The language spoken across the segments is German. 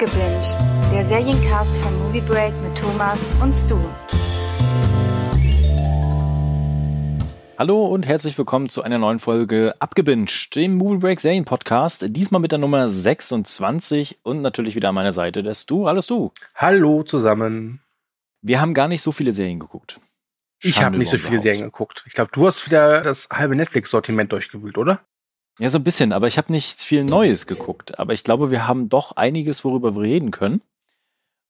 Abgebinged, der Seriencast von Movie Break mit Thomas und Stu. Hallo und herzlich willkommen zu einer neuen Folge Abgebinged, dem Movie Break Serien Podcast. Diesmal mit der Nummer 26 und natürlich wieder an meiner Seite der Stu. Alles du. Hallo zusammen. Wir haben gar nicht so viele Serien geguckt. Ich habe nicht so viele Serien geguckt. Ich glaube, du hast wieder das halbe Netflix-Sortiment durchgewühlt, oder? Ja, so ein bisschen, aber ich habe nicht viel Neues geguckt. Aber ich glaube, wir haben doch einiges, worüber wir reden können.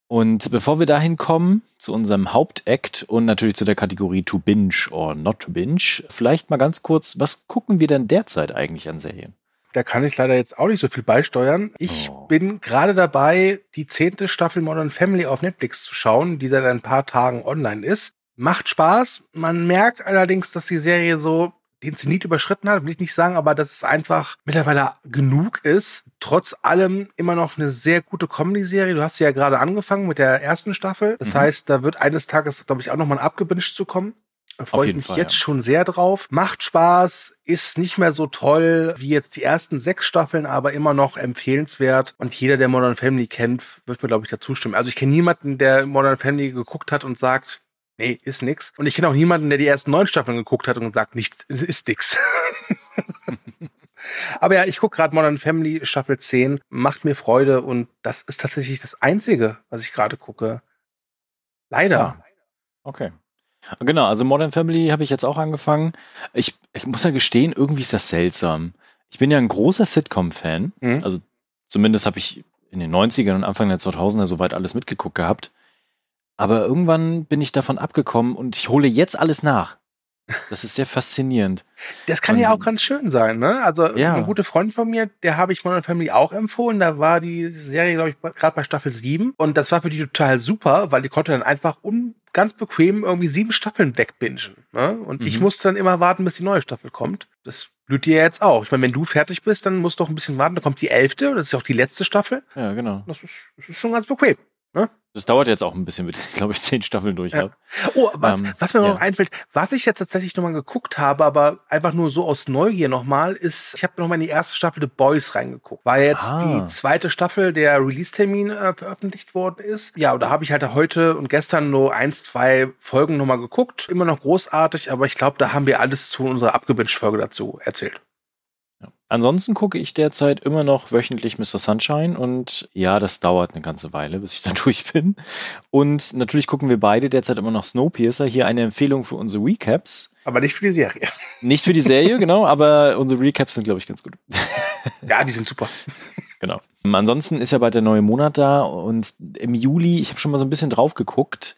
Und bevor wir dahin kommen, zu unserem Hauptakt und natürlich zu der Kategorie To Binge or Not to Binge, vielleicht mal ganz kurz, was gucken wir denn derzeit eigentlich an Serien? Da kann ich leider jetzt auch nicht so viel beisteuern. Ich oh. bin gerade dabei, die zehnte Staffel Modern Family auf Netflix zu schauen, die seit ein paar Tagen online ist. Macht Spaß. Man merkt allerdings, dass die Serie so den Zenit überschritten hat, will ich nicht sagen, aber dass es einfach mittlerweile genug ist. Trotz allem immer noch eine sehr gute Comedy-Serie. Du hast sie ja gerade angefangen mit der ersten Staffel. Das mhm. heißt, da wird eines Tages, glaube ich, auch nochmal ein abgebinged zu kommen. Da freue ich mich Fall, jetzt ja. schon sehr drauf. Macht Spaß, ist nicht mehr so toll wie jetzt die ersten sechs Staffeln, aber immer noch empfehlenswert. Und jeder, der Modern Family kennt, wird mir, glaube ich, dazu stimmen. Also ich kenne niemanden, der Modern Family geguckt hat und sagt, nee, ist nix. Und ich kenne auch niemanden, der die ersten neun Staffeln geguckt hat und sagt, nichts, ist nix. Aber ja, ich gucke gerade Modern Family Staffel 10, macht mir Freude und das ist tatsächlich das Einzige, was ich gerade gucke. Leider. Ja. Okay. Genau, also Modern Family habe ich jetzt auch angefangen. Ich, ich muss ja gestehen, irgendwie ist das seltsam. Ich bin ja ein großer Sitcom-Fan. Mhm. Also zumindest habe ich in den 90ern und Anfang der 2000er soweit alles mitgeguckt gehabt. Aber irgendwann bin ich davon abgekommen und ich hole jetzt alles nach. Das ist sehr faszinierend. Das kann und, ja auch ganz schön sein, ne? Also ja. ein guter Freund von mir, der habe ich Modern Family auch empfohlen. Da war die Serie, glaube ich, gerade bei Staffel 7. Und das war für die total super, weil die konnte dann einfach un ganz bequem irgendwie sieben Staffeln wegbingen. Ne? Und mhm. ich musste dann immer warten, bis die neue Staffel kommt. Das blüht dir jetzt auch. Ich meine, wenn du fertig bist, dann musst du auch ein bisschen warten. Dann kommt die elfte, das ist auch die letzte Staffel. Ja, genau. Das ist, das ist schon ganz bequem. Ne? Das dauert jetzt auch ein bisschen, bis ich glaube ich zehn Staffeln durch ja. habe. Oh, was, ähm, was mir ja. noch einfällt, was ich jetzt tatsächlich nochmal geguckt habe, aber einfach nur so aus Neugier nochmal, ist, ich habe nochmal in die erste Staffel The Boys reingeguckt. War jetzt ah. die zweite Staffel, der Release-Termin äh, veröffentlicht worden ist. Ja, und da habe ich halt heute und gestern nur eins, zwei Folgen nochmal geguckt. Immer noch großartig, aber ich glaube, da haben wir alles zu unserer Abgewünscht-Folge dazu erzählt. Ansonsten gucke ich derzeit immer noch wöchentlich Mr. Sunshine und ja, das dauert eine ganze Weile, bis ich da durch bin. Und natürlich gucken wir beide derzeit immer noch Snowpiercer. Hier eine Empfehlung für unsere Recaps. Aber nicht für die Serie. Nicht für die Serie, genau, aber unsere Recaps sind, glaube ich, ganz gut. Ja, die sind super. Genau. Ansonsten ist ja bald der neue Monat da und im Juli, ich habe schon mal so ein bisschen drauf geguckt,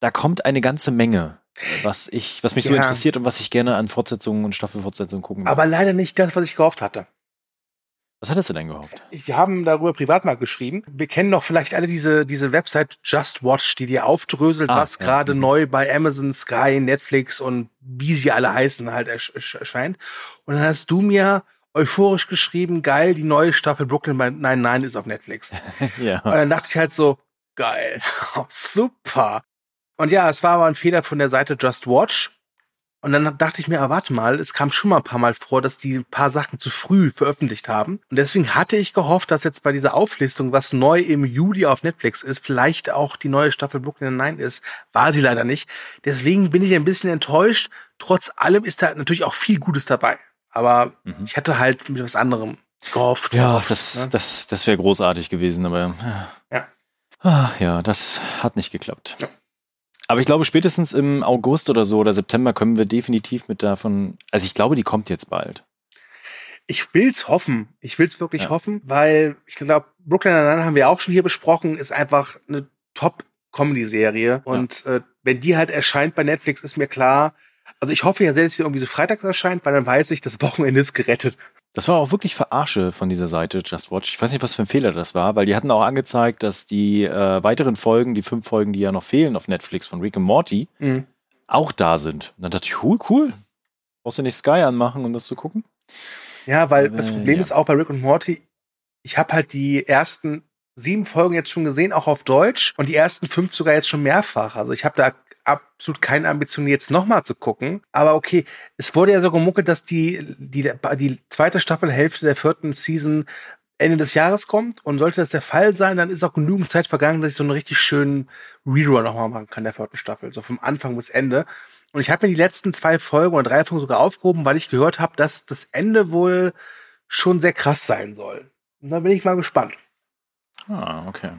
da kommt eine ganze Menge was ich, was mich ja. so interessiert und was ich gerne an Fortsetzungen und Staffelfortsetzungen gucken. Aber leider nicht das, was ich gehofft hatte. Was hattest du denn gehofft? Wir haben darüber privat mal geschrieben. Wir kennen doch vielleicht alle diese, diese Website Just Watch, die dir aufdröselt, ah, was ja. gerade mhm. neu bei Amazon, Sky, Netflix und wie sie alle heißen halt erscheint. Und dann hast du mir euphorisch geschrieben, geil, die neue Staffel Brooklyn Nine-Nine ist auf Netflix. ja. Und dann dachte ich halt so, geil, super. Und ja, es war aber ein Fehler von der Seite Just Watch. Und dann dachte ich mir, ah, warte mal, es kam schon mal ein paar Mal vor, dass die ein paar Sachen zu früh veröffentlicht haben. Und deswegen hatte ich gehofft, dass jetzt bei dieser Auflistung, was neu im Juli auf Netflix ist, vielleicht auch die neue Staffel Brooklyn Nine ist. War sie leider nicht. Deswegen bin ich ein bisschen enttäuscht. Trotz allem ist da natürlich auch viel Gutes dabei. Aber mhm. ich hatte halt mit was anderem gehofft. Ja, gehofft, das, ne? das, das wäre großartig gewesen, aber ja. Ach, ja, das hat nicht geklappt. Ja. Aber ich glaube, spätestens im August oder so oder September können wir definitiv mit davon. Also ich glaube, die kommt jetzt bald. Ich will's hoffen. Ich will's wirklich ja. hoffen, weil ich glaube, Brooklyn Nine haben wir auch schon hier besprochen, ist einfach eine Top-Comedy-Serie. Und ja. äh, wenn die halt erscheint bei Netflix, ist mir klar. Also ich hoffe ja selbst, dass sie irgendwie so freitags erscheint, weil dann weiß ich, das Wochenende ist gerettet. Das war auch wirklich Verarsche von dieser Seite Just Watch. Ich weiß nicht, was für ein Fehler das war, weil die hatten auch angezeigt, dass die äh, weiteren Folgen, die fünf Folgen, die ja noch fehlen auf Netflix von Rick und Morty, mhm. auch da sind. Und dann dachte ich, cool, cool. Brauchst du nicht Sky anmachen, um das zu gucken? Ja, weil äh, das Problem ja. ist auch bei Rick und Morty, ich habe halt die ersten sieben Folgen jetzt schon gesehen, auch auf Deutsch, und die ersten fünf sogar jetzt schon mehrfach. Also ich habe da absolut keine Ambition, jetzt nochmal zu gucken. Aber okay, es wurde ja so gemuckelt, dass die, die, die zweite Staffelhälfte der vierten Season Ende des Jahres kommt. Und sollte das der Fall sein, dann ist auch genügend Zeit vergangen, dass ich so einen richtig schönen Rerun nochmal machen kann der vierten Staffel. So vom Anfang bis Ende. Und ich habe mir die letzten zwei Folgen oder drei Folgen sogar aufgehoben, weil ich gehört habe, dass das Ende wohl schon sehr krass sein soll. Und da bin ich mal gespannt. Ah, okay.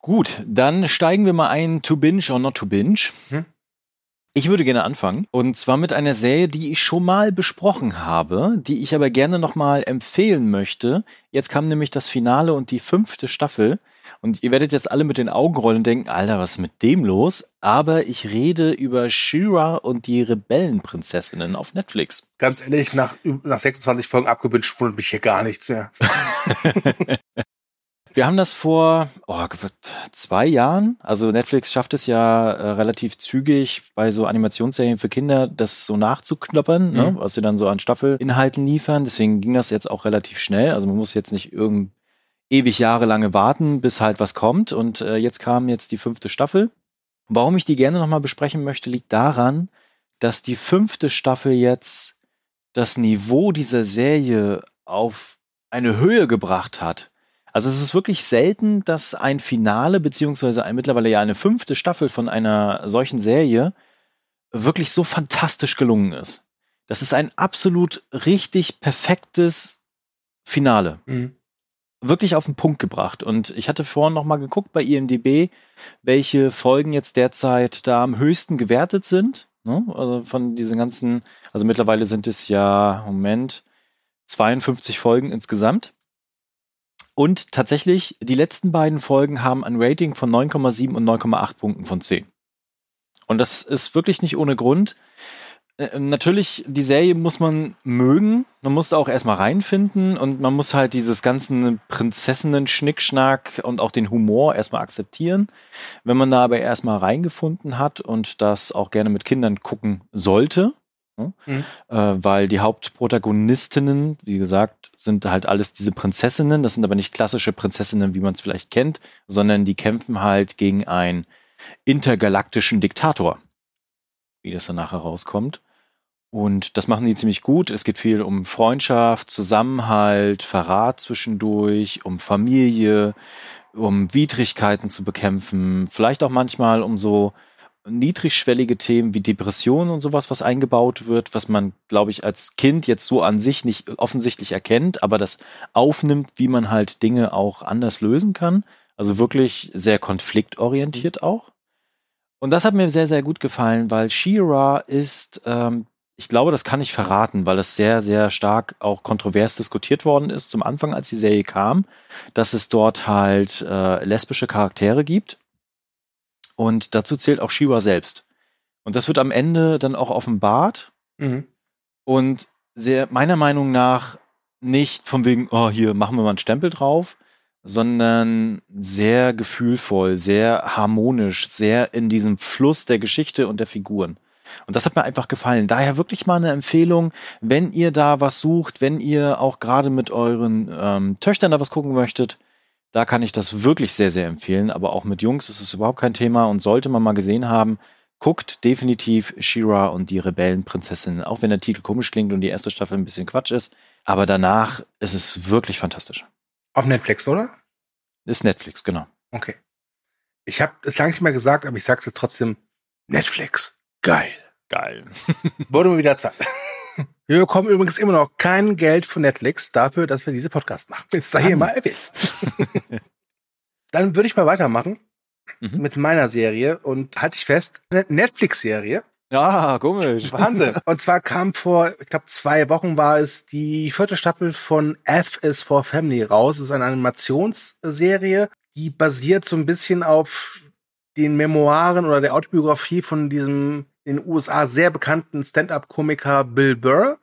Gut, dann steigen wir mal ein to binge or not to binge. Hm? Ich würde gerne anfangen. Und zwar mit einer Serie, die ich schon mal besprochen habe, die ich aber gerne nochmal empfehlen möchte. Jetzt kam nämlich das Finale und die fünfte Staffel. Und ihr werdet jetzt alle mit den Augen rollen und denken, Alter, was ist mit dem los? Aber ich rede über Shira und die Rebellenprinzessinnen auf Netflix. Ganz ehrlich, nach, nach 26 Folgen abgewünscht wundert mich hier gar nichts mehr. Wir haben das vor oh, zwei Jahren. Also Netflix schafft es ja äh, relativ zügig bei so Animationsserien für Kinder, das so nachzukloppern, ne, mhm. ne, was sie dann so an Staffelinhalten liefern. Deswegen ging das jetzt auch relativ schnell. Also man muss jetzt nicht irgend ewig jahrelange warten, bis halt was kommt. Und äh, jetzt kam jetzt die fünfte Staffel. Warum ich die gerne nochmal besprechen möchte, liegt daran, dass die fünfte Staffel jetzt das Niveau dieser Serie auf eine Höhe gebracht hat. Also es ist wirklich selten, dass ein Finale beziehungsweise ein, mittlerweile ja eine fünfte Staffel von einer solchen Serie wirklich so fantastisch gelungen ist. Das ist ein absolut richtig perfektes Finale. Mhm wirklich auf den Punkt gebracht. Und ich hatte vorhin noch mal geguckt bei IMDb, welche Folgen jetzt derzeit da am höchsten gewertet sind. Ne? Also von diesen ganzen, also mittlerweile sind es ja, Moment, 52 Folgen insgesamt. Und tatsächlich, die letzten beiden Folgen haben ein Rating von 9,7 und 9,8 Punkten von 10. Und das ist wirklich nicht ohne Grund. Äh, natürlich, die Serie muss man mögen. Man muss da auch erstmal reinfinden und man muss halt dieses ganzen Prinzessinnen-Schnickschnack und auch den Humor erstmal akzeptieren. Wenn man da aber erstmal reingefunden hat und das auch gerne mit Kindern gucken sollte, ne? mhm. äh, weil die Hauptprotagonistinnen, wie gesagt, sind halt alles diese Prinzessinnen. Das sind aber nicht klassische Prinzessinnen, wie man es vielleicht kennt, sondern die kämpfen halt gegen einen intergalaktischen Diktator wie das dann nachher rauskommt. Und das machen die ziemlich gut. Es geht viel um Freundschaft, Zusammenhalt, Verrat zwischendurch, um Familie, um Widrigkeiten zu bekämpfen, vielleicht auch manchmal um so niedrigschwellige Themen wie Depressionen und sowas, was eingebaut wird, was man, glaube ich, als Kind jetzt so an sich nicht offensichtlich erkennt, aber das aufnimmt, wie man halt Dinge auch anders lösen kann. Also wirklich sehr konfliktorientiert auch. Und das hat mir sehr, sehr gut gefallen, weil She-Ra ist ähm, ich glaube, das kann ich verraten, weil es sehr, sehr stark auch kontrovers diskutiert worden ist zum Anfang, als die Serie kam, dass es dort halt äh, lesbische Charaktere gibt. Und dazu zählt auch Shiva selbst. Und das wird am Ende dann auch offenbart. Mhm. Und sehr, meiner Meinung nach nicht von wegen, oh, hier machen wir mal einen Stempel drauf, sondern sehr gefühlvoll, sehr harmonisch, sehr in diesem Fluss der Geschichte und der Figuren. Und das hat mir einfach gefallen. Daher wirklich mal eine Empfehlung, wenn ihr da was sucht, wenn ihr auch gerade mit euren ähm, Töchtern da was gucken möchtet, da kann ich das wirklich sehr, sehr empfehlen. Aber auch mit Jungs ist es überhaupt kein Thema und sollte man mal gesehen haben, guckt definitiv Shira und die Rebellenprinzessin, auch wenn der Titel komisch klingt und die erste Staffel ein bisschen Quatsch ist. Aber danach ist es wirklich fantastisch. Auf Netflix, oder? Ist Netflix, genau. Okay. Ich habe es lange nicht mehr gesagt, aber ich sage es trotzdem. Netflix. Geil. Geil. Wurde mir wieder Zeit. Wir bekommen übrigens immer noch kein Geld von Netflix dafür, dass wir diese Podcast machen. Jetzt da hier mal erwähnt. Dann würde ich mal weitermachen mhm. mit meiner Serie und halte ich fest, eine Netflix-Serie. Ja, komisch. Wahnsinn. Und zwar kam vor, ich glaube, zwei Wochen war es die vierte Staffel von F is for Family raus. Es ist eine Animationsserie, die basiert so ein bisschen auf den Memoiren oder der Autobiografie von diesem in den USA sehr bekannten Stand-up-Komiker Bill Burr.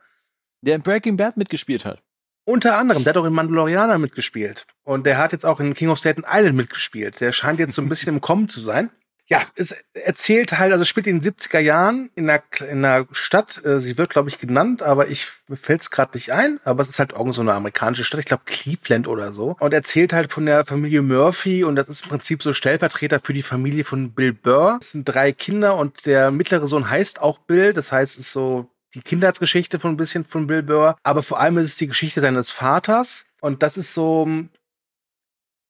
Der in Breaking Bad mitgespielt hat. Unter anderem, der hat auch in Mandalorianer mitgespielt. Und der hat jetzt auch in King of Staten Island mitgespielt. Der scheint jetzt so ein bisschen im Kommen zu sein ja, es erzählt halt, also spielt in den 70er Jahren in einer, in einer Stadt, äh, sie wird, glaube ich, genannt, aber ich mir fällt es gerade nicht ein, aber es ist halt irgend so eine amerikanische Stadt, ich glaube Cleveland oder so. Und erzählt halt von der Familie Murphy und das ist im Prinzip so Stellvertreter für die Familie von Bill Burr. Es sind drei Kinder und der mittlere Sohn heißt auch Bill, das heißt, es ist so die Kindheitsgeschichte von ein bisschen von Bill Burr, aber vor allem ist es die Geschichte seines Vaters. Und das ist so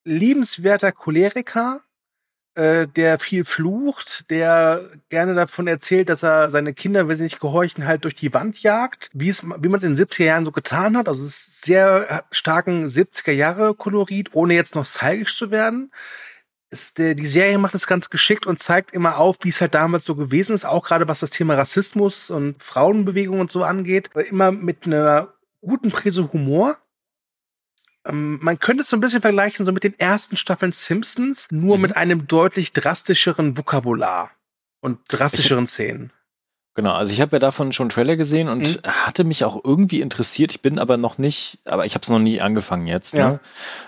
liebenswerter Choleriker, äh, der viel flucht, der gerne davon erzählt, dass er seine Kinder, wenn sie nicht gehorchen, halt durch die Wand jagt, wie es, wie man es in den 70er Jahren so getan hat. Also es ist sehr starken 70er Jahre Kolorit, ohne jetzt noch stylisch zu werden. Ist, der, die Serie macht es ganz geschickt und zeigt immer auf, wie es halt damals so gewesen ist, auch gerade was das Thema Rassismus und Frauenbewegung und so angeht. Immer mit einer guten Prise Humor man könnte es so ein bisschen vergleichen so mit den ersten Staffeln Simpsons, nur mhm. mit einem deutlich drastischeren Vokabular und drastischeren Szenen. Genau, also ich habe ja davon schon einen Trailer gesehen und mhm. hatte mich auch irgendwie interessiert. Ich bin aber noch nicht, aber ich habe es noch nie angefangen jetzt. Ne? Ja.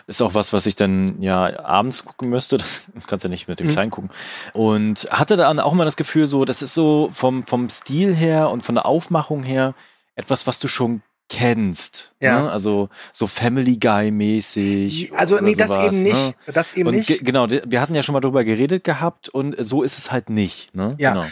Ist auch was, was ich dann ja abends gucken müsste. Das kannst ja nicht mit dem mhm. Kleinen gucken. Und hatte dann auch mal das Gefühl, so, das ist so vom, vom Stil her und von der Aufmachung her etwas, was du schon kennst. Ja. Ne? Also so Family Guy-mäßig. Also nee, sowas, das eben nicht. Ne? Das eben und nicht. Genau, wir hatten ja schon mal drüber geredet gehabt und so ist es halt nicht. Ne? Ja. Genau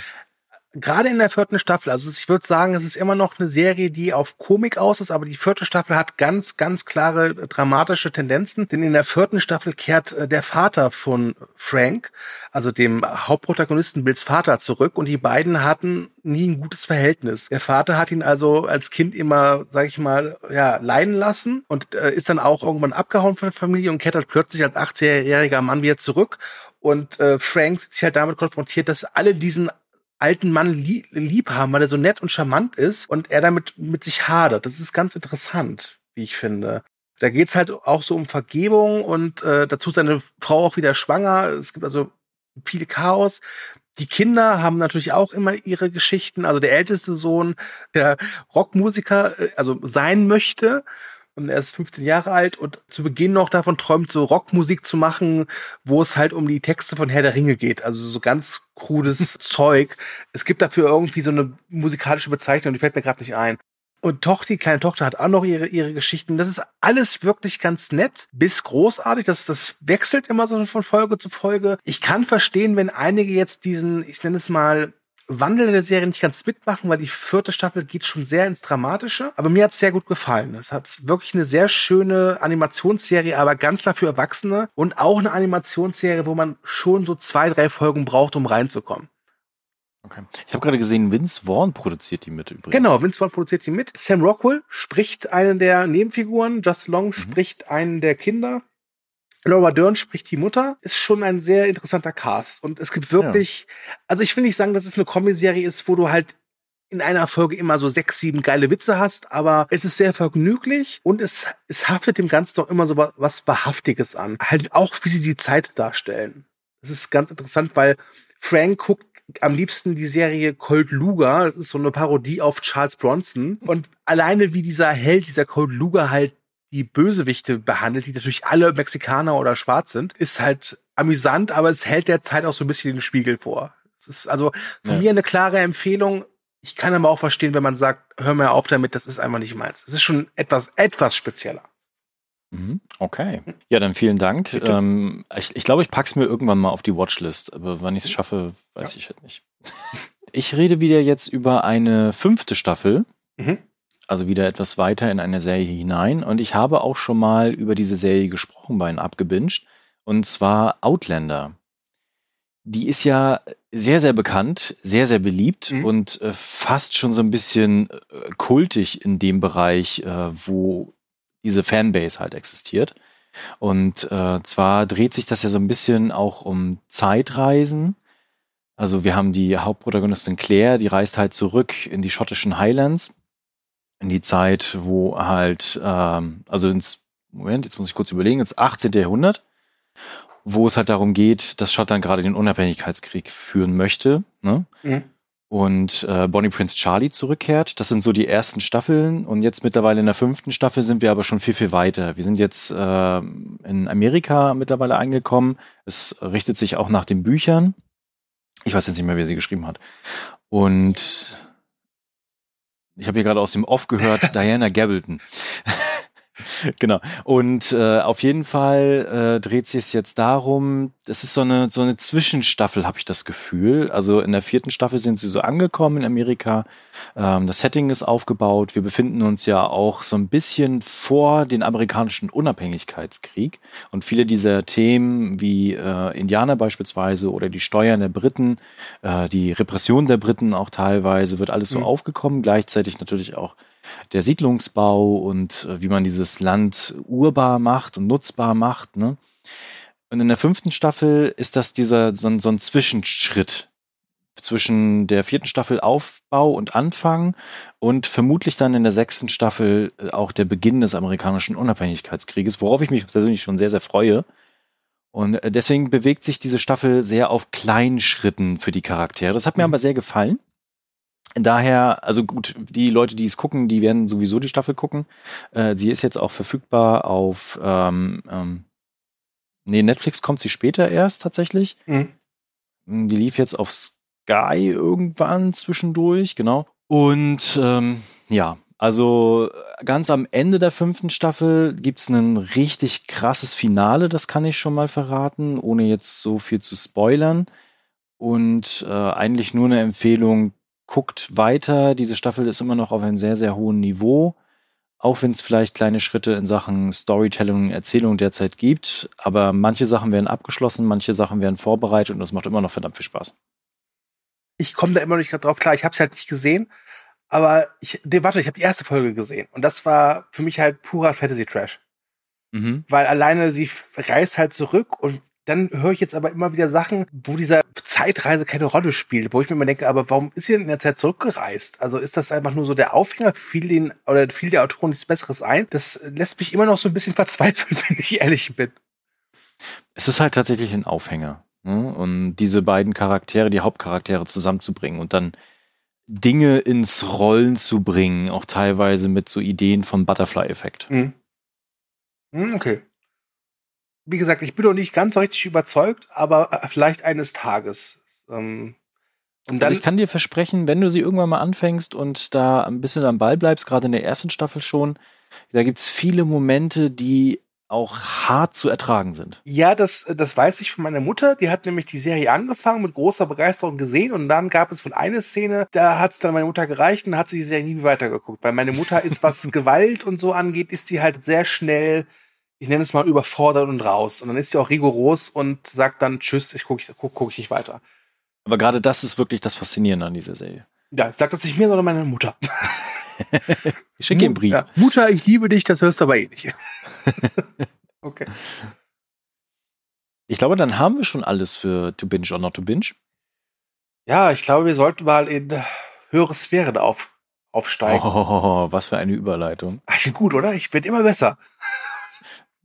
gerade in der vierten Staffel, also ich würde sagen, es ist immer noch eine Serie, die auf Komik aus ist, aber die vierte Staffel hat ganz, ganz klare dramatische Tendenzen, denn in der vierten Staffel kehrt äh, der Vater von Frank, also dem Hauptprotagonisten Bills Vater, zurück und die beiden hatten nie ein gutes Verhältnis. Der Vater hat ihn also als Kind immer, sag ich mal, ja, leiden lassen und äh, ist dann auch irgendwann abgehauen von der Familie und kehrt halt plötzlich als 18-jähriger Mann wieder zurück und äh, Frank sich halt damit konfrontiert, dass alle diesen alten Mann lieb, lieb haben, weil er so nett und charmant ist und er damit mit sich hadert. Das ist ganz interessant, wie ich finde. Da geht's halt auch so um Vergebung und äh, dazu ist seine Frau auch wieder schwanger. Es gibt also viel Chaos. Die Kinder haben natürlich auch immer ihre Geschichten. Also der älteste Sohn, der Rockmusiker, äh, also sein möchte, und er ist 15 Jahre alt und zu Beginn noch davon träumt, so Rockmusik zu machen, wo es halt um die Texte von Herr der Ringe geht. Also so ganz krudes Zeug. Es gibt dafür irgendwie so eine musikalische Bezeichnung, die fällt mir gerade nicht ein. Und Tochter, die kleine Tochter hat auch noch ihre, ihre Geschichten. Das ist alles wirklich ganz nett bis großartig. Das, das wechselt immer so von Folge zu Folge. Ich kann verstehen, wenn einige jetzt diesen, ich nenne es mal, Wandel in der Serie nicht ganz mitmachen, weil die vierte Staffel geht schon sehr ins Dramatische. Aber mir hat es sehr gut gefallen. Es hat wirklich eine sehr schöne Animationsserie, aber ganz klar für Erwachsene und auch eine Animationsserie, wo man schon so zwei, drei Folgen braucht, um reinzukommen. Okay. Ich habe gerade gesehen, Vince Vaughn produziert die mit übrigens. Genau, Vince Vaughn produziert die mit. Sam Rockwell spricht einen der Nebenfiguren, Just Long mhm. spricht einen der Kinder. Laura Dern spricht die Mutter, ist schon ein sehr interessanter Cast. Und es gibt wirklich, ja. also ich will nicht sagen, dass es eine Comedy-Serie ist, wo du halt in einer Folge immer so sechs, sieben geile Witze hast, aber es ist sehr vergnüglich und es, es haftet dem Ganzen doch immer so was Wahrhaftiges an. Halt auch, wie sie die Zeit darstellen. Das ist ganz interessant, weil Frank guckt am liebsten die Serie Cold Luger. Das ist so eine Parodie auf Charles Bronson. Und alleine wie dieser Held, dieser Cold Luger halt die Bösewichte behandelt, die natürlich alle Mexikaner oder schwarz sind, ist halt amüsant, aber es hält der Zeit auch so ein bisschen den Spiegel vor. Es ist also von ja. mir eine klare Empfehlung. Ich kann aber auch verstehen, wenn man sagt, hör mir auf damit, das ist einfach nicht meins. Es ist schon etwas, etwas spezieller. Mhm. Okay. Ja, dann vielen Dank. Ähm, ich, ich glaube, ich pack's mir irgendwann mal auf die Watchlist, aber wann ich es schaffe, weiß ja. ich halt nicht. Ich rede wieder jetzt über eine fünfte Staffel. Mhm also wieder etwas weiter in eine Serie hinein. Und ich habe auch schon mal über diese Serie gesprochen bei einem Abgebinged. Und zwar Outlander. Die ist ja sehr, sehr bekannt, sehr, sehr beliebt mhm. und äh, fast schon so ein bisschen äh, kultig in dem Bereich, äh, wo diese Fanbase halt existiert. Und äh, zwar dreht sich das ja so ein bisschen auch um Zeitreisen. Also wir haben die Hauptprotagonistin Claire, die reist halt zurück in die schottischen Highlands in die Zeit, wo halt, ähm, also ins, Moment, jetzt muss ich kurz überlegen, ins 18. Jahrhundert, wo es halt darum geht, dass Schottland gerade den Unabhängigkeitskrieg führen möchte. Ne? Mhm. Und äh, Bonnie Prince Charlie zurückkehrt. Das sind so die ersten Staffeln. Und jetzt mittlerweile in der fünften Staffel sind wir aber schon viel, viel weiter. Wir sind jetzt äh, in Amerika mittlerweile angekommen. Es richtet sich auch nach den Büchern. Ich weiß jetzt nicht mehr, wer sie geschrieben hat. Und ich habe hier gerade aus dem Off gehört, Diana Gabaldon. genau. Und äh, auf jeden Fall äh, dreht sich es jetzt darum, es ist so eine, so eine Zwischenstaffel, habe ich das Gefühl. Also in der vierten Staffel sind sie so angekommen in Amerika. Ähm, das Setting ist aufgebaut. Wir befinden uns ja auch so ein bisschen vor den amerikanischen Unabhängigkeitskrieg. Und viele dieser Themen wie äh, Indianer beispielsweise oder die Steuern der Briten, äh, die Repression der Briten auch teilweise, wird alles so mhm. aufgekommen. Gleichzeitig natürlich auch der Siedlungsbau und äh, wie man dieses Land urbar macht und nutzbar macht. Ne? Und in der fünften Staffel ist das dieser so, so ein Zwischenschritt zwischen der vierten Staffel Aufbau und Anfang und vermutlich dann in der sechsten Staffel äh, auch der Beginn des amerikanischen Unabhängigkeitskrieges, worauf ich mich persönlich schon sehr, sehr freue. Und äh, deswegen bewegt sich diese Staffel sehr auf kleinen Schritten für die Charaktere. Das hat mir mhm. aber sehr gefallen. Daher, also gut, die Leute, die es gucken, die werden sowieso die Staffel gucken. Äh, sie ist jetzt auch verfügbar auf, ähm, ähm, nee, Netflix kommt sie später erst tatsächlich. Mhm. Die lief jetzt auf Sky irgendwann zwischendurch, genau. Und ähm, ja, also ganz am Ende der fünften Staffel gibt es ein richtig krasses Finale, das kann ich schon mal verraten, ohne jetzt so viel zu spoilern. Und äh, eigentlich nur eine Empfehlung, guckt weiter. Diese Staffel ist immer noch auf einem sehr, sehr hohen Niveau. Auch wenn es vielleicht kleine Schritte in Sachen Storytelling und Erzählung derzeit gibt. Aber manche Sachen werden abgeschlossen, manche Sachen werden vorbereitet und das macht immer noch verdammt viel Spaß. Ich komme da immer noch nicht drauf klar. Ich habe es halt nicht gesehen. Aber ich, nee, warte, ich habe die erste Folge gesehen. Und das war für mich halt purer Fantasy-Trash. Mhm. Weil alleine sie reist halt zurück und dann höre ich jetzt aber immer wieder Sachen, wo dieser Zeitreise keine Rolle spielt, wo ich mir immer denke, aber warum ist sie denn in der Zeit zurückgereist? Also ist das einfach nur so der Aufhänger, fiel den oder fiel der Autoren nichts Besseres ein? Das lässt mich immer noch so ein bisschen verzweifeln, wenn ich ehrlich bin. Es ist halt tatsächlich ein Aufhänger. Ne? Und diese beiden Charaktere, die Hauptcharaktere zusammenzubringen und dann Dinge ins Rollen zu bringen, auch teilweise mit so Ideen vom Butterfly-Effekt. Mhm. mhm okay wie gesagt, ich bin noch nicht ganz so richtig überzeugt, aber äh, vielleicht eines Tages. Ähm, und also ich kann dir versprechen, wenn du sie irgendwann mal anfängst und da ein bisschen am Ball bleibst, gerade in der ersten Staffel schon, da gibt es viele Momente, die auch hart zu ertragen sind. Ja, das, das weiß ich von meiner Mutter. Die hat nämlich die Serie angefangen, mit großer Begeisterung gesehen und dann gab es wohl eine Szene, da hat es dann meine Mutter gereicht und hat sie die Serie nie weitergeguckt. Weil meine Mutter ist, was Gewalt und so angeht, ist die halt sehr schnell ich nenne es mal überfordert und raus. Und dann ist sie auch rigoros und sagt dann Tschüss, ich gucke guck, guck ich nicht weiter. Aber gerade das ist wirklich das Faszinierende an dieser Serie. Ja, sagt das nicht mir, sondern meine Mutter. ich schicke ihm einen Brief. Ja, Mutter, ich liebe dich, das hörst du aber eh nicht. okay. Ich glaube, dann haben wir schon alles für To Binge or Not to Binge. Ja, ich glaube, wir sollten mal in höhere Sphären auf, aufsteigen. Oh, was für eine Überleitung. Ach, ich bin gut, oder? Ich werde immer besser.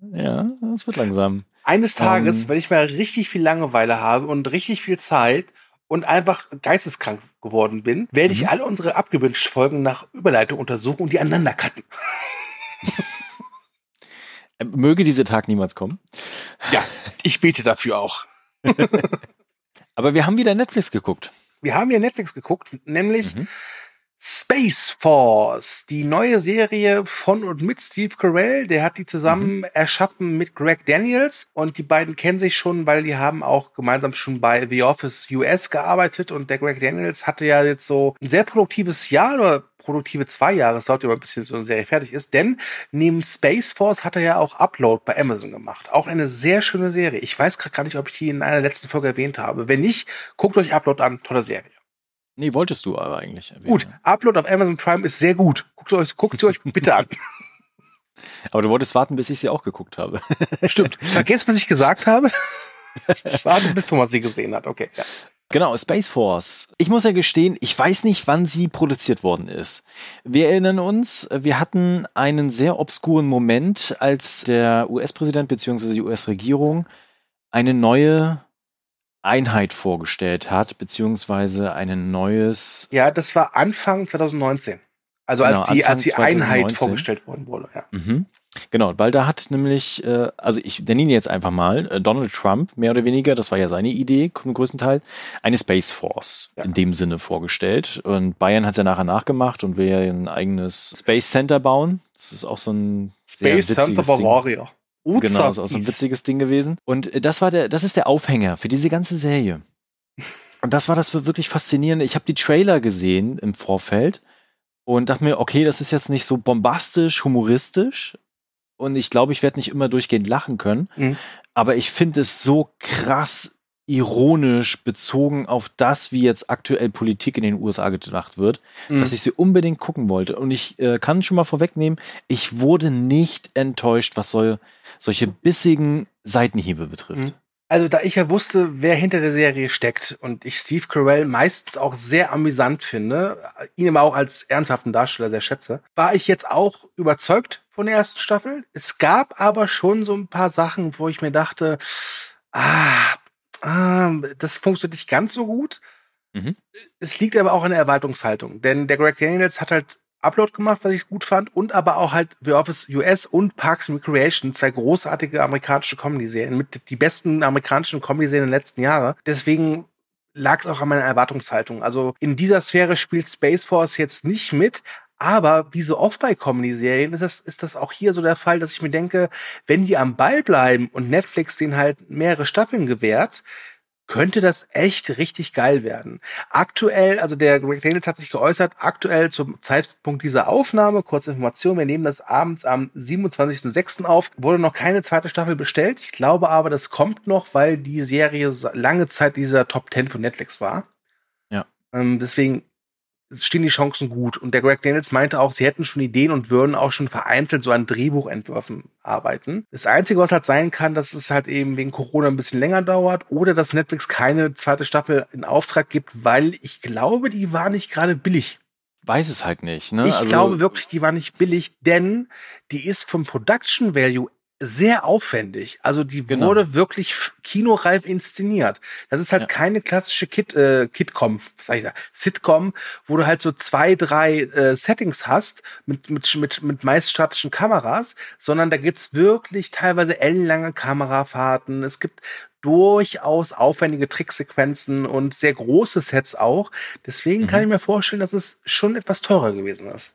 Ja, es wird langsam. Eines Tages, um, wenn ich mal richtig viel Langeweile habe und richtig viel Zeit und einfach geisteskrank geworden bin, werde ich mhm. alle unsere abgewünscht Folgen nach Überleitung untersuchen und die aneinander cutten. Äh, möge dieser Tag niemals kommen. Ja, ich bete dafür auch. Aber wir haben wieder Netflix geguckt. Wir haben wieder Netflix geguckt, nämlich mhm. Space Force, die neue Serie von und mit Steve Carell, der hat die zusammen mhm. erschaffen mit Greg Daniels und die beiden kennen sich schon, weil die haben auch gemeinsam schon bei The Office US gearbeitet und der Greg Daniels hatte ja jetzt so ein sehr produktives Jahr oder produktive zwei Jahre, es dauert immer ein bisschen, so eine Serie fertig ist, denn neben Space Force hat er ja auch Upload bei Amazon gemacht. Auch eine sehr schöne Serie. Ich weiß gerade gar nicht, ob ich die in einer letzten Folge erwähnt habe. Wenn nicht, guckt euch Upload an, tolle Serie. Nee, wolltest du aber eigentlich. Erwähnen. Gut, Upload auf Amazon Prime ist sehr gut. Guckt euch, guckt sie euch bitte an. Aber du wolltest warten, bis ich sie auch geguckt habe. Stimmt. Vergesst, was ich gesagt habe. Warte, bis Thomas sie gesehen hat. Okay. Ja. Genau, Space Force. Ich muss ja gestehen, ich weiß nicht, wann sie produziert worden ist. Wir erinnern uns, wir hatten einen sehr obskuren Moment, als der US-Präsident bzw. die US-Regierung eine neue Einheit vorgestellt hat, beziehungsweise ein neues. Ja, das war Anfang 2019. Also genau, als die, als die Einheit vorgestellt worden wurde. Ja. Mhm. Genau, weil da hat nämlich, äh, also ich nenne ihn jetzt einfach mal, äh, Donald Trump, mehr oder weniger, das war ja seine Idee zum größten Teil, eine Space Force ja. in dem Sinne vorgestellt. Und Bayern hat es ja nachher nachgemacht und will ja ein eigenes Space Center bauen. Das ist auch so ein Space Center Bavaria. Genau, das ist auch so ein witziges Ding gewesen. Und äh, das war der, das ist der Aufhänger für diese ganze Serie. Und das war das wirklich faszinierende. Ich habe die Trailer gesehen im Vorfeld und dachte mir, okay, das ist jetzt nicht so bombastisch, humoristisch, und ich glaube, ich werde nicht immer durchgehend lachen können. Mhm. Aber ich finde es so krass ironisch bezogen auf das, wie jetzt aktuell Politik in den USA gedacht wird, mhm. dass ich sie unbedingt gucken wollte. Und ich äh, kann schon mal vorwegnehmen, ich wurde nicht enttäuscht, was so, solche bissigen Seitenhiebe betrifft. Mhm. Also da ich ja wusste, wer hinter der Serie steckt und ich Steve Carell meistens auch sehr amüsant finde, ihn aber auch als ernsthaften Darsteller sehr schätze, war ich jetzt auch überzeugt von der ersten Staffel. Es gab aber schon so ein paar Sachen, wo ich mir dachte, ah, ah das funktioniert nicht ganz so gut. Mhm. Es liegt aber auch an der Erwartungshaltung, denn der Greg Daniels hat halt Upload gemacht, was ich gut fand, und aber auch halt The Office US und Parks and Recreation, zwei großartige amerikanische Comedy-Serien, mit die besten amerikanischen Comedy-Serien der letzten Jahre. Deswegen lag es auch an meiner Erwartungshaltung. Also in dieser Sphäre spielt Space Force jetzt nicht mit, aber wie so oft bei Comedy-Serien ist das, ist das auch hier so der Fall, dass ich mir denke, wenn die am Ball bleiben und Netflix denen halt mehrere Staffeln gewährt, könnte das echt richtig geil werden. Aktuell, also der Greg Daniels hat sich geäußert, aktuell zum Zeitpunkt dieser Aufnahme, kurze Information, wir nehmen das abends am 27.06. auf, wurde noch keine zweite Staffel bestellt. Ich glaube aber, das kommt noch, weil die Serie lange Zeit dieser Top 10 von Netflix war. Ja. Ähm, deswegen stehen die Chancen gut. Und der Greg Daniels meinte auch, sie hätten schon Ideen und würden auch schon vereinzelt so an Drehbuchentwürfen arbeiten. Das Einzige, was halt sein kann, dass es halt eben wegen Corona ein bisschen länger dauert oder dass Netflix keine zweite Staffel in Auftrag gibt, weil ich glaube, die war nicht gerade billig. Weiß es halt nicht, ne? Ich also glaube wirklich, die war nicht billig, denn die ist vom Production Value sehr aufwendig. Also die genau. wurde wirklich kinoreif inszeniert. Das ist halt ja. keine klassische Kit, äh, Kitcom, was sag ich da, Sitcom, wo du halt so zwei, drei äh, Settings hast mit, mit, mit, mit meist statischen Kameras, sondern da gibt's wirklich teilweise ellenlange Kamerafahrten. Es gibt durchaus aufwendige Tricksequenzen und sehr große Sets auch. Deswegen mhm. kann ich mir vorstellen, dass es schon etwas teurer gewesen ist.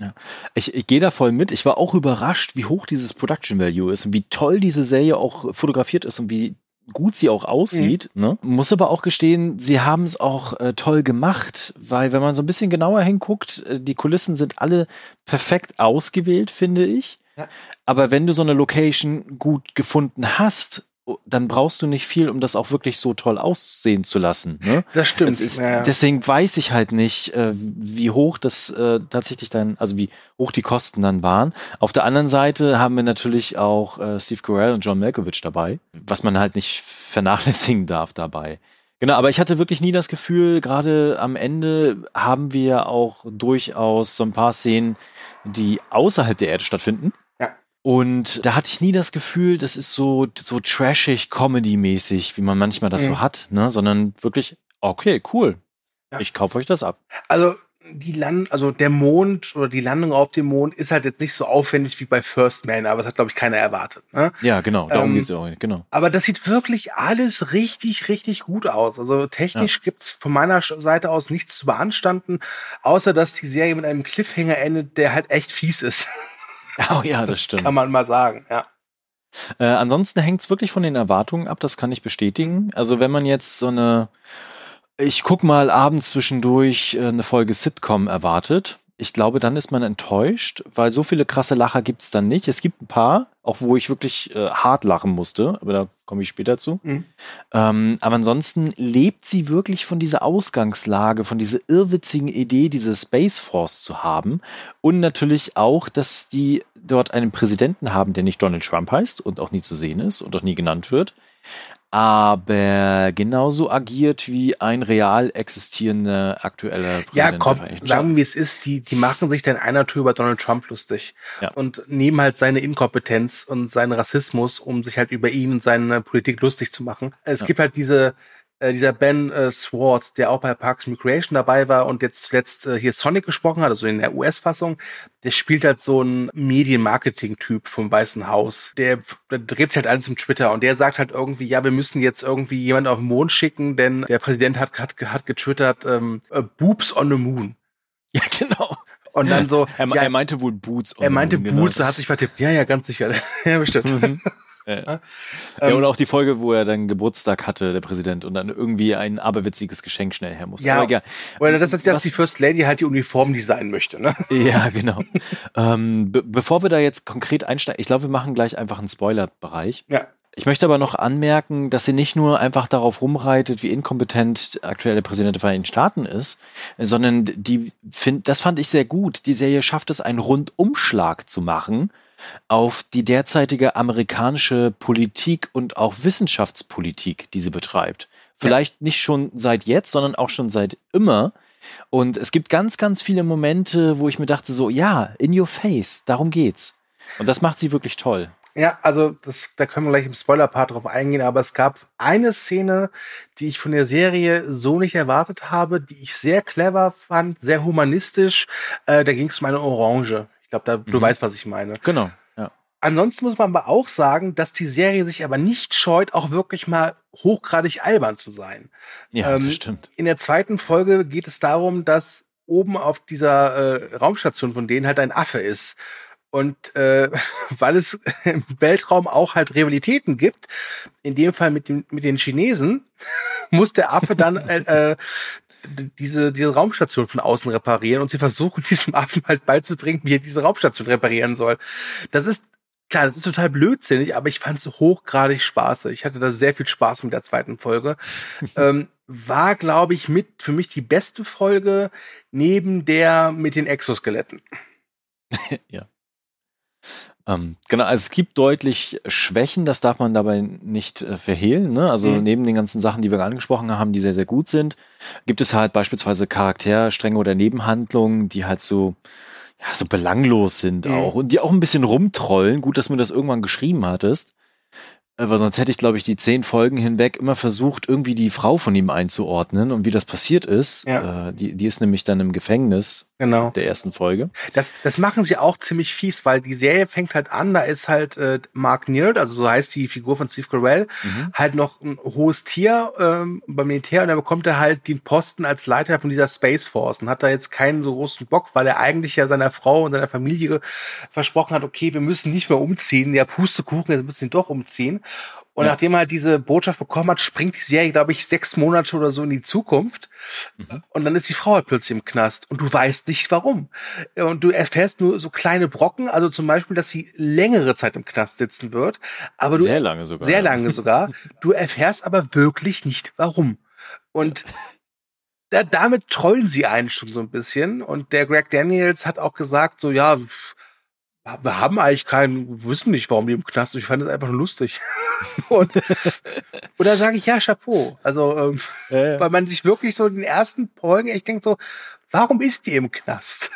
Ja. Ich, ich gehe da voll mit. Ich war auch überrascht, wie hoch dieses Production Value ist und wie toll diese Serie auch fotografiert ist und wie gut sie auch aussieht. Mhm. Ne? Muss aber auch gestehen, sie haben es auch äh, toll gemacht, weil wenn man so ein bisschen genauer hinguckt, äh, die Kulissen sind alle perfekt ausgewählt, finde ich. Ja. Aber wenn du so eine Location gut gefunden hast, dann brauchst du nicht viel, um das auch wirklich so toll aussehen zu lassen. Ne? Das stimmt. Ist, ja. Deswegen weiß ich halt nicht, äh, wie hoch das äh, tatsächlich dann, also wie hoch die Kosten dann waren. Auf der anderen Seite haben wir natürlich auch äh, Steve Carell und John Malkovich dabei, was man halt nicht vernachlässigen darf dabei. Genau, aber ich hatte wirklich nie das Gefühl, gerade am Ende haben wir auch durchaus so ein paar Szenen, die außerhalb der Erde stattfinden. Und da hatte ich nie das Gefühl, das ist so, so trashig, comedy-mäßig, wie man manchmal das mhm. so hat, ne? sondern wirklich, okay, cool. Ja. Ich kaufe euch das ab. Also, die Land, also der Mond oder die Landung auf dem Mond ist halt jetzt nicht so aufwendig wie bei First Man, aber das hat, glaube ich, keiner erwartet. Ne? Ja, genau, darum ähm, geht es auch, genau. Aber das sieht wirklich alles richtig, richtig gut aus. Also technisch ja. gibt's von meiner Seite aus nichts zu beanstanden, außer dass die Serie mit einem Cliffhanger endet, der halt echt fies ist. Oh ja, das, das stimmt. Kann man mal sagen, ja. Äh, ansonsten hängt es wirklich von den Erwartungen ab, das kann ich bestätigen. Also wenn man jetzt so eine, ich guck mal abends zwischendurch äh, eine Folge Sitcom erwartet, ich glaube, dann ist man enttäuscht, weil so viele krasse Lacher gibt es dann nicht. Es gibt ein paar, auch wo ich wirklich äh, hart lachen musste, aber da komme ich später zu. Mhm. Ähm, aber ansonsten lebt sie wirklich von dieser Ausgangslage, von dieser irrwitzigen Idee, diese Space Force zu haben. Und natürlich auch, dass die dort einen Präsidenten haben, der nicht Donald Trump heißt und auch nie zu sehen ist und auch nie genannt wird, aber genauso agiert wie ein real existierender aktueller Präsident. Ja, komm, sagen wir, wie es ist, die, die machen sich dann einer Tour über Donald Trump lustig ja. und nehmen halt seine Inkompetenz und seinen Rassismus, um sich halt über ihn und seine Politik lustig zu machen. Es ja. gibt halt diese, äh, dieser Ben äh, Swartz, der auch bei Parks and Recreation dabei war und jetzt zuletzt äh, hier Sonic gesprochen hat, also in der US-Fassung, der spielt halt so ein Medienmarketing-Typ vom Weißen Haus. Der, der dreht sich halt alles im Twitter und der sagt halt irgendwie, ja, wir müssen jetzt irgendwie jemanden auf den Mond schicken, denn der Präsident hat, hat, hat getwittert, ähm, Boobs on the Moon. Ja, genau. Und dann so. er, ja, er meinte wohl Boots. Er meinte Boots, genau. so hat sich vertippt. Ja, ja, ganz sicher. ja, bestimmt. Mhm. Ja. ja, ähm, oder auch die Folge, wo er dann Geburtstag hatte, der Präsident, und dann irgendwie ein aberwitziges Geschenk schnell her muss. Ja, ja. oder das ist, dass die First Lady halt die Uniform designen möchte, ne? Ja, genau. ähm, be bevor wir da jetzt konkret einsteigen, ich glaube, wir machen gleich einfach einen Spoiler-Bereich. Ja. Ich möchte aber noch anmerken, dass sie nicht nur einfach darauf rumreitet, wie inkompetent aktuell der Präsident der Vereinigten Staaten ist, sondern die find, das fand ich sehr gut. Die Serie schafft es, einen Rundumschlag zu machen auf die derzeitige amerikanische Politik und auch Wissenschaftspolitik, die sie betreibt. Vielleicht ja. nicht schon seit jetzt, sondern auch schon seit immer. Und es gibt ganz, ganz viele Momente, wo ich mir dachte, so, ja, in your face, darum geht's. Und das macht sie wirklich toll. Ja, also das, da können wir gleich im Spoiler-Part drauf eingehen, aber es gab eine Szene, die ich von der Serie so nicht erwartet habe, die ich sehr clever fand, sehr humanistisch. Äh, da ging es um eine Orange. Ich glaube, mhm. du weißt, was ich meine. Genau. Ja. Ansonsten muss man aber auch sagen, dass die Serie sich aber nicht scheut, auch wirklich mal hochgradig albern zu sein. Ja, ähm, das stimmt. In der zweiten Folge geht es darum, dass oben auf dieser äh, Raumstation von denen halt ein Affe ist. Und äh, weil es im Weltraum auch halt Rivalitäten gibt, in dem Fall mit, dem, mit den Chinesen, muss der Affe dann äh, äh, diese, diese Raumstation von außen reparieren und sie versuchen diesem Affen halt beizubringen, wie er diese Raumstation reparieren soll. Das ist klar, das ist total blödsinnig, aber ich fand es hochgradig spaßig. Ich hatte da sehr viel Spaß mit der zweiten Folge. ähm, war, glaube ich, mit für mich die beste Folge neben der mit den Exoskeletten. ja. Ähm, genau, also es gibt deutlich Schwächen, das darf man dabei nicht äh, verhehlen. Ne? Also mhm. neben den ganzen Sachen, die wir angesprochen haben, die sehr, sehr gut sind, gibt es halt beispielsweise Charakterstränge oder Nebenhandlungen, die halt so, ja, so belanglos sind mhm. auch und die auch ein bisschen rumtrollen. Gut, dass du mir das irgendwann geschrieben hattest. Aber sonst hätte ich, glaube ich, die zehn Folgen hinweg immer versucht, irgendwie die Frau von ihm einzuordnen und wie das passiert ist. Ja. Äh, die, die ist nämlich dann im Gefängnis genau. der ersten Folge. Das, das machen sie auch ziemlich fies, weil die Serie fängt halt an, da ist halt äh, Mark Neard, also so heißt die Figur von Steve Carell, mhm. halt noch ein hohes Tier ähm, beim Militär und dann bekommt er halt den Posten als Leiter von dieser Space Force und hat da jetzt keinen so großen Bock, weil er eigentlich ja seiner Frau und seiner Familie versprochen hat, okay, wir müssen nicht mehr umziehen, ja Pustekuchen, wir müssen ihn doch umziehen. Und ja. nachdem er halt diese Botschaft bekommen hat, springt die Serie, glaube ich, sechs Monate oder so in die Zukunft. Mhm. Und dann ist die Frau halt plötzlich im Knast und du weißt nicht warum. Und du erfährst nur so kleine Brocken, also zum Beispiel, dass sie längere Zeit im Knast sitzen wird. Aber du, sehr lange sogar. Sehr lange sogar. du erfährst aber wirklich nicht warum. Und da, damit trollen sie einen schon so ein bisschen. Und der Greg Daniels hat auch gesagt, so, ja, wir haben eigentlich keinen, wissen nicht, warum die im Knast. Ich fand es einfach nur lustig. und, und da sage ich, ja, Chapeau. Also, ähm, ja, ja. weil man sich wirklich so in den ersten Folgen echt denkt so, warum ist die im Knast?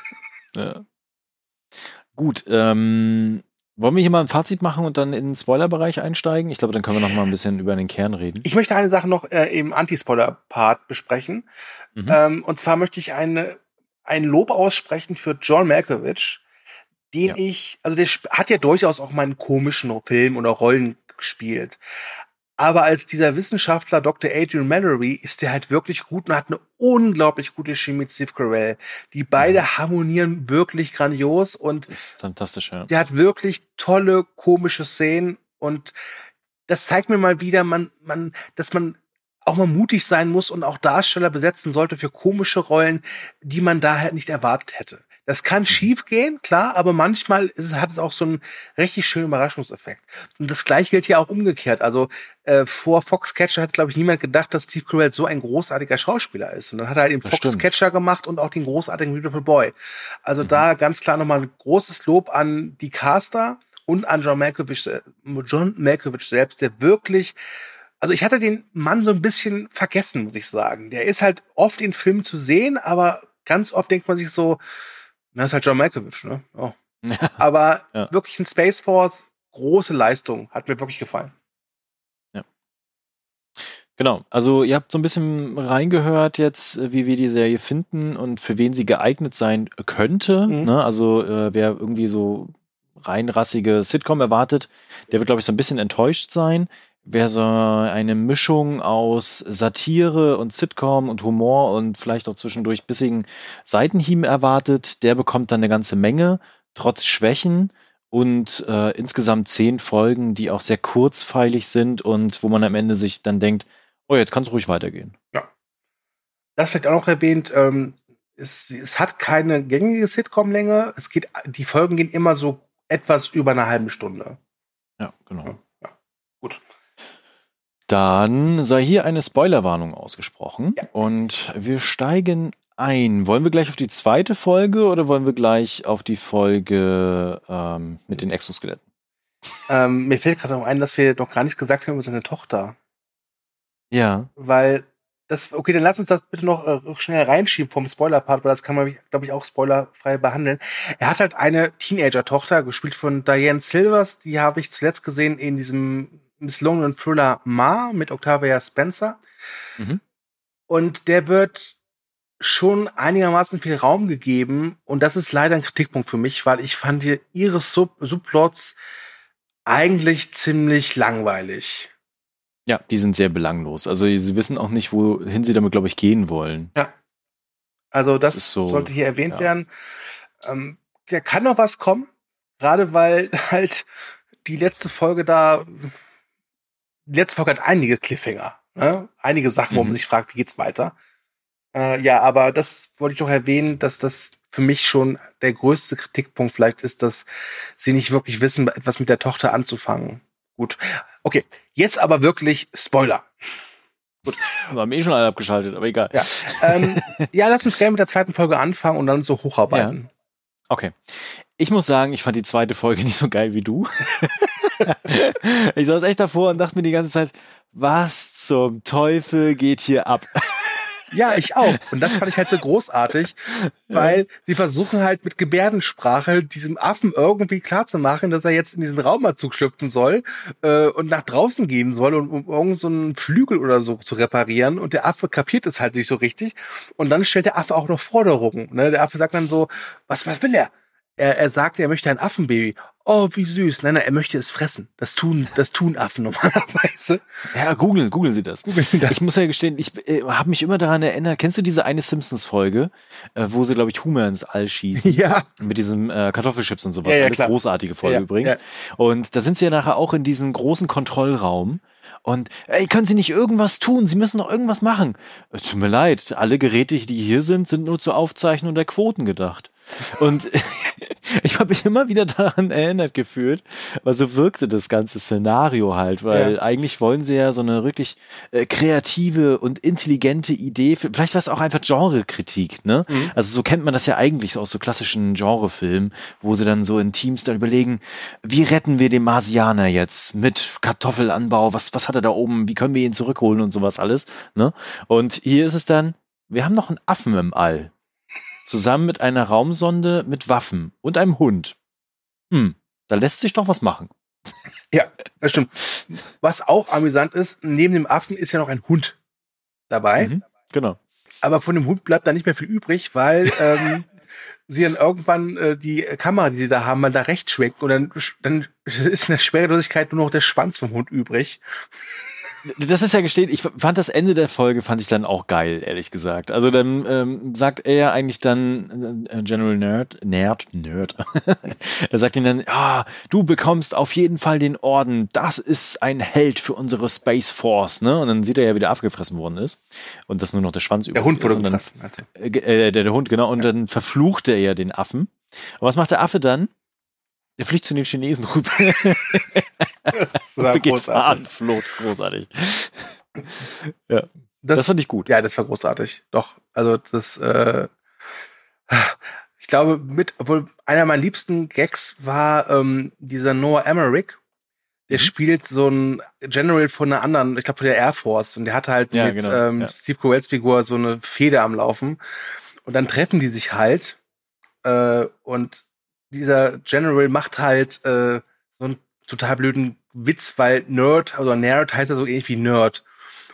ja. Gut, ähm, wollen wir hier mal ein Fazit machen und dann in den Spoilerbereich einsteigen? Ich glaube, dann können wir noch mal ein bisschen über den Kern reden. Ich möchte eine Sache noch äh, im Anti-Spoiler-Part besprechen. Mhm. Ähm, und zwar möchte ich eine, ein Lob aussprechen für John Malkovich, den ja. ich, also der hat ja durchaus auch mal einen komischen Film oder Rollen gespielt. Aber als dieser Wissenschaftler Dr. Adrian Mallory ist der halt wirklich gut und hat eine unglaublich gute Chemie mit Steve Carell. Die beide mhm. harmonieren wirklich grandios und ist fantastisch, ja. Der hat wirklich tolle komische Szenen und das zeigt mir mal wieder, man, man, dass man auch mal mutig sein muss und auch Darsteller besetzen sollte für komische Rollen, die man da halt nicht erwartet hätte. Das kann schief gehen, klar, aber manchmal ist, hat es auch so einen richtig schönen Überraschungseffekt. Und das gleiche gilt ja auch umgekehrt. Also äh, vor Foxcatcher hat, glaube ich, niemand gedacht, dass Steve Carell so ein großartiger Schauspieler ist. Und dann hat er halt den Foxcatcher gemacht und auch den großartigen Beautiful Boy. Also mhm. da ganz klar nochmal ein großes Lob an die Caster und an John Malkovich, John Malkovich selbst, der wirklich also ich hatte den Mann so ein bisschen vergessen, muss ich sagen. Der ist halt oft in Filmen zu sehen, aber ganz oft denkt man sich so, das ist halt John Malkovich, ne? Oh. Aber ja. wirklich ein Space Force, große Leistung, hat mir wirklich gefallen. Ja. Genau, also ihr habt so ein bisschen reingehört jetzt, äh, wie wir die Serie finden und für wen sie geeignet sein könnte. Mhm. Ne? Also äh, wer irgendwie so reinrassige Sitcom erwartet, der wird, glaube ich, so ein bisschen enttäuscht sein. Wer so eine Mischung aus Satire und Sitcom und Humor und vielleicht auch zwischendurch bissigen Seitenhieben erwartet, der bekommt dann eine ganze Menge, trotz Schwächen und äh, insgesamt zehn Folgen, die auch sehr kurzfeilig sind und wo man am Ende sich dann denkt, oh, jetzt kann es ruhig weitergehen. Ja. Das vielleicht auch noch erwähnt, ähm, es, es hat keine gängige Sitcom-Länge. Es geht, die Folgen gehen immer so etwas über eine halbe Stunde. Ja, genau. Ja. Dann sei hier eine Spoilerwarnung ausgesprochen ja. und wir steigen ein. Wollen wir gleich auf die zweite Folge oder wollen wir gleich auf die Folge ähm, mit den Exoskeletten? Ähm, mir fällt gerade noch ein, dass wir doch gar nicht gesagt haben über seine Tochter. Ja. Weil das, okay, dann lass uns das bitte noch äh, schnell reinschieben vom Spoiler-Part, weil das kann man, glaube ich, auch spoilerfrei behandeln. Er hat halt eine Teenager-Tochter, gespielt von Diane Silvers, die habe ich zuletzt gesehen in diesem misslungenen Thriller Ma mit Octavia Spencer. Mhm. Und der wird schon einigermaßen viel Raum gegeben und das ist leider ein Kritikpunkt für mich, weil ich fand ihre Sub Subplots eigentlich ziemlich langweilig. Ja, die sind sehr belanglos. Also sie wissen auch nicht, wohin sie damit, glaube ich, gehen wollen. Ja. Also das, das so, sollte hier erwähnt ja. werden. Ähm, da kann noch was kommen, gerade weil halt die letzte Folge da, die letzte Folge hat einige Cliffhanger, ne? einige Sachen, wo man mhm. sich fragt, wie geht's weiter. Äh, ja, aber das wollte ich doch erwähnen, dass das für mich schon der größte Kritikpunkt vielleicht ist, dass sie nicht wirklich wissen, etwas mit der Tochter anzufangen. Gut. Okay, jetzt aber wirklich Spoiler. Gut. Wir haben eh schon alle abgeschaltet, aber egal. Ja, ähm, ja lass uns gerne mit der zweiten Folge anfangen und dann so hocharbeiten. Ja. Okay. Ich muss sagen, ich fand die zweite Folge nicht so geil wie du. ich saß echt davor und dachte mir die ganze Zeit, was zum Teufel geht hier ab? Ja, ich auch. Und das fand ich halt so großartig, weil ja. sie versuchen halt mit Gebärdensprache diesem Affen irgendwie klarzumachen, dass er jetzt in diesen Raumanzug schlüpfen soll äh, und nach draußen gehen soll, um, um irgend so einen Flügel oder so zu reparieren. Und der Affe kapiert es halt nicht so richtig. Und dann stellt der Affe auch noch Forderungen. Ne? Der Affe sagt dann so, was, was will er? Er, er sagt, er möchte ein Affenbaby oh, wie süß. Nein, nein, er möchte es fressen. Das tun, das tun Affen normalerweise. Ja, googeln, googeln Sie das. Googeln Sie das. Ich muss ja gestehen, ich äh, habe mich immer daran erinnert, kennst du diese eine Simpsons-Folge, äh, wo sie, glaube ich, Humor ins All schießen? Ja. Mit diesem äh, Kartoffelchips und sowas. Ja, ja, Alles klar. großartige Folge ja, übrigens. Ja. Und da sind sie ja nachher auch in diesem großen Kontrollraum. Und ey, können Sie nicht irgendwas tun? Sie müssen doch irgendwas machen. Äh, tut mir leid, alle Geräte, die hier sind, sind nur zur Aufzeichnung der Quoten gedacht. Und ich habe mich immer wieder daran erinnert gefühlt, weil so wirkte das ganze Szenario halt, weil ja. eigentlich wollen sie ja so eine wirklich äh, kreative und intelligente Idee, für, vielleicht war es auch einfach Genrekritik, ne? Mhm. Also so kennt man das ja eigentlich aus so klassischen Genrefilmen, wo sie dann so in Teams dann überlegen, wie retten wir den Marsianer jetzt mit Kartoffelanbau, was, was hat er da oben, wie können wir ihn zurückholen und sowas alles, ne? Und hier ist es dann, wir haben noch einen Affen im All zusammen mit einer Raumsonde mit Waffen und einem Hund. Hm, da lässt sich doch was machen. Ja, das stimmt. Was auch amüsant ist, neben dem Affen ist ja noch ein Hund dabei. Mhm, genau. Aber von dem Hund bleibt da nicht mehr viel übrig, weil ähm, sie dann irgendwann äh, die Kamera, die sie da haben, mal da rechts schwenken und dann, dann ist in der Schwerelosigkeit nur noch der Schwanz vom Hund übrig das ist ja gestehen, ich fand das Ende der Folge fand ich dann auch geil, ehrlich gesagt. Also dann ähm, sagt er ja eigentlich dann äh, General Nerd, Nerd, Nerd. er sagt ihm dann, ah, du bekommst auf jeden Fall den Orden. Das ist ein Held für unsere Space Force, ne? Und dann sieht er ja, wie der abgefressen worden ist und dass nur noch der Schwanz übrig Der Hund wurde gefressen. Äh, äh, der, der Hund genau. Und ja. dann verflucht er ja den Affen. Und was macht der Affe dann? Der fliegt zu den Chinesen rüber. das war. Float. Großartig. ja. Das, das fand ich gut. Ja, das war großartig. Doch. Also das, äh, ich glaube, mit, obwohl einer meiner liebsten Gags war ähm, dieser Noah Emmerich. Der mhm. spielt so ein General von einer anderen, ich glaube von der Air Force, und der hat halt ja, mit genau. ähm, ja. Steve Carells Figur so eine Feder am Laufen. Und dann treffen die sich halt äh, und dieser General macht halt äh, so einen total blöden Witz, weil Nerd, also Nerd heißt ja so ähnlich wie Nerd.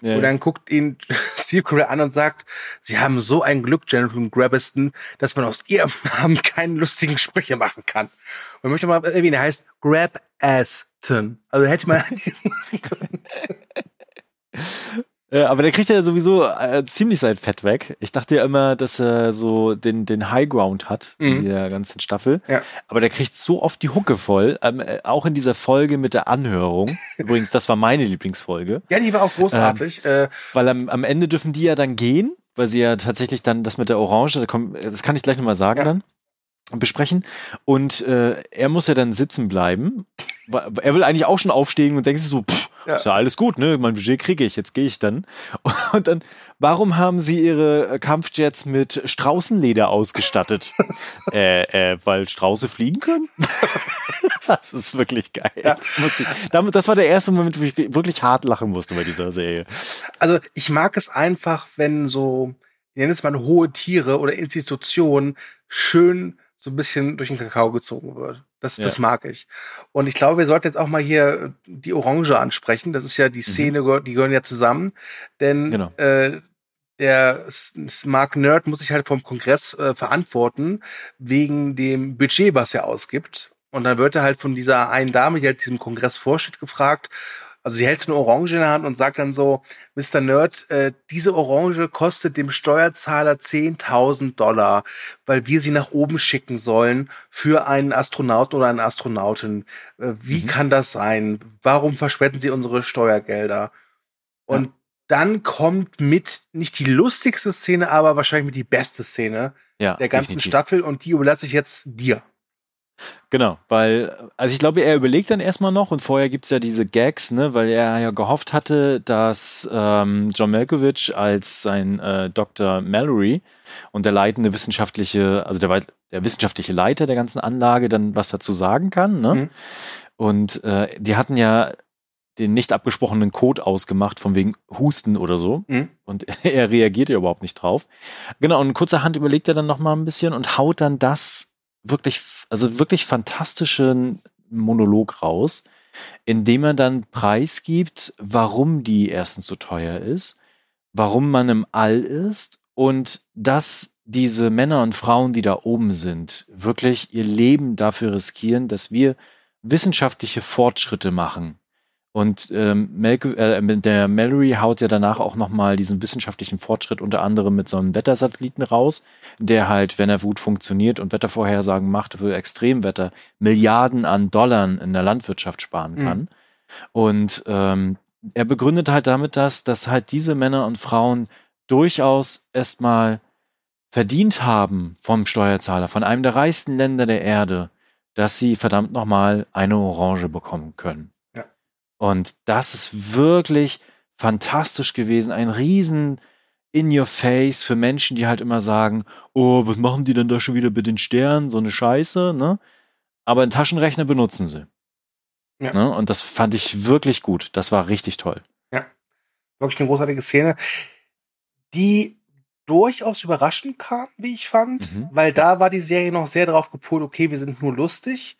Ja. Und dann guckt ihn Steve Carell an und sagt, Sie haben so ein Glück, Jennifer Grabiston, dass man aus Ihrem Namen keine lustigen Sprüche machen kann. Und ich möchte mal erwähnen, er heißt Grab Aston. Also hätte man machen können. Äh, aber der kriegt ja sowieso äh, ziemlich sein Fett weg. Ich dachte ja immer, dass er so den, den High Ground hat mhm. in der ganzen Staffel. Ja. Aber der kriegt so oft die Hucke voll. Ähm, äh, auch in dieser Folge mit der Anhörung. Übrigens, das war meine Lieblingsfolge. Ja, die war auch großartig. Ähm, äh, weil am, am Ende dürfen die ja dann gehen, weil sie ja tatsächlich dann das mit der Orange, das kann ich gleich nochmal sagen ja. dann besprechen. Und äh, er muss ja dann sitzen bleiben. Er will eigentlich auch schon aufstehen und denkt sich so, pff, ja. ist ja alles gut, ne? Mein Budget kriege ich, jetzt gehe ich dann. Und dann, warum haben sie ihre Kampfjets mit Straußenleder ausgestattet? äh, äh, weil Strauße fliegen können? das ist wirklich geil. Ja. Das, das war der erste Moment, wo ich wirklich hart lachen musste bei dieser Serie. Also ich mag es einfach, wenn so, ich nenne es mal hohe Tiere oder Institutionen schön so ein bisschen durch den Kakao gezogen wird. Das, ja. das mag ich. Und ich glaube, wir sollten jetzt auch mal hier die Orange ansprechen. Das ist ja die mhm. Szene, mhm. die gehören ja zusammen. Denn genau. äh, der Mark Nerd muss sich halt vom Kongress äh, verantworten, wegen dem Budget, was er ausgibt. Und dann wird er halt von dieser einen Dame, die halt diesem Kongress vorsteht, gefragt, also sie hält eine Orange in der Hand und sagt dann so, Mr. Nerd, äh, diese Orange kostet dem Steuerzahler 10.000 Dollar, weil wir sie nach oben schicken sollen für einen Astronauten oder eine Astronautin. Äh, wie mhm. kann das sein? Warum verschwenden sie unsere Steuergelder? Und ja. dann kommt mit nicht die lustigste Szene, aber wahrscheinlich mit die beste Szene ja, der ganzen definitiv. Staffel und die überlasse ich jetzt dir. Genau, weil, also ich glaube, er überlegt dann erstmal noch und vorher gibt's ja diese Gags, ne, weil er ja gehofft hatte, dass ähm, John Malkovich als sein äh, Dr. Mallory und der leitende wissenschaftliche, also der, der wissenschaftliche Leiter der ganzen Anlage dann was dazu sagen kann, ne? Mhm. Und äh, die hatten ja den nicht abgesprochenen Code ausgemacht, von wegen Husten oder so. Mhm. Und er reagiert ja überhaupt nicht drauf. Genau, und kurzerhand überlegt er dann nochmal ein bisschen und haut dann das wirklich, also wirklich fantastischen Monolog raus, indem er dann preisgibt, warum die erstens so teuer ist, warum man im All ist und dass diese Männer und Frauen, die da oben sind, wirklich ihr Leben dafür riskieren, dass wir wissenschaftliche Fortschritte machen und ähm, Malco äh, der Mallory haut ja danach auch nochmal diesen wissenschaftlichen Fortschritt unter anderem mit so einem Wettersatelliten raus, der halt, wenn er gut funktioniert und Wettervorhersagen macht für Extremwetter, Milliarden an Dollar in der Landwirtschaft sparen mhm. kann. Mhm. Und ähm, er begründet halt damit das, dass halt diese Männer und Frauen durchaus erstmal verdient haben vom Steuerzahler, von einem der reichsten Länder der Erde, dass sie verdammt nochmal eine Orange bekommen können. Und das ist wirklich fantastisch gewesen. Ein riesen in your face für Menschen, die halt immer sagen, oh, was machen die denn da schon wieder mit den Sternen? So eine Scheiße, ne? Aber einen Taschenrechner benutzen sie. Ja. Ne? Und das fand ich wirklich gut. Das war richtig toll. Ja. Wirklich eine großartige Szene, die durchaus überraschend kam, wie ich fand, mhm. weil da war die Serie noch sehr darauf gepolt, okay, wir sind nur lustig.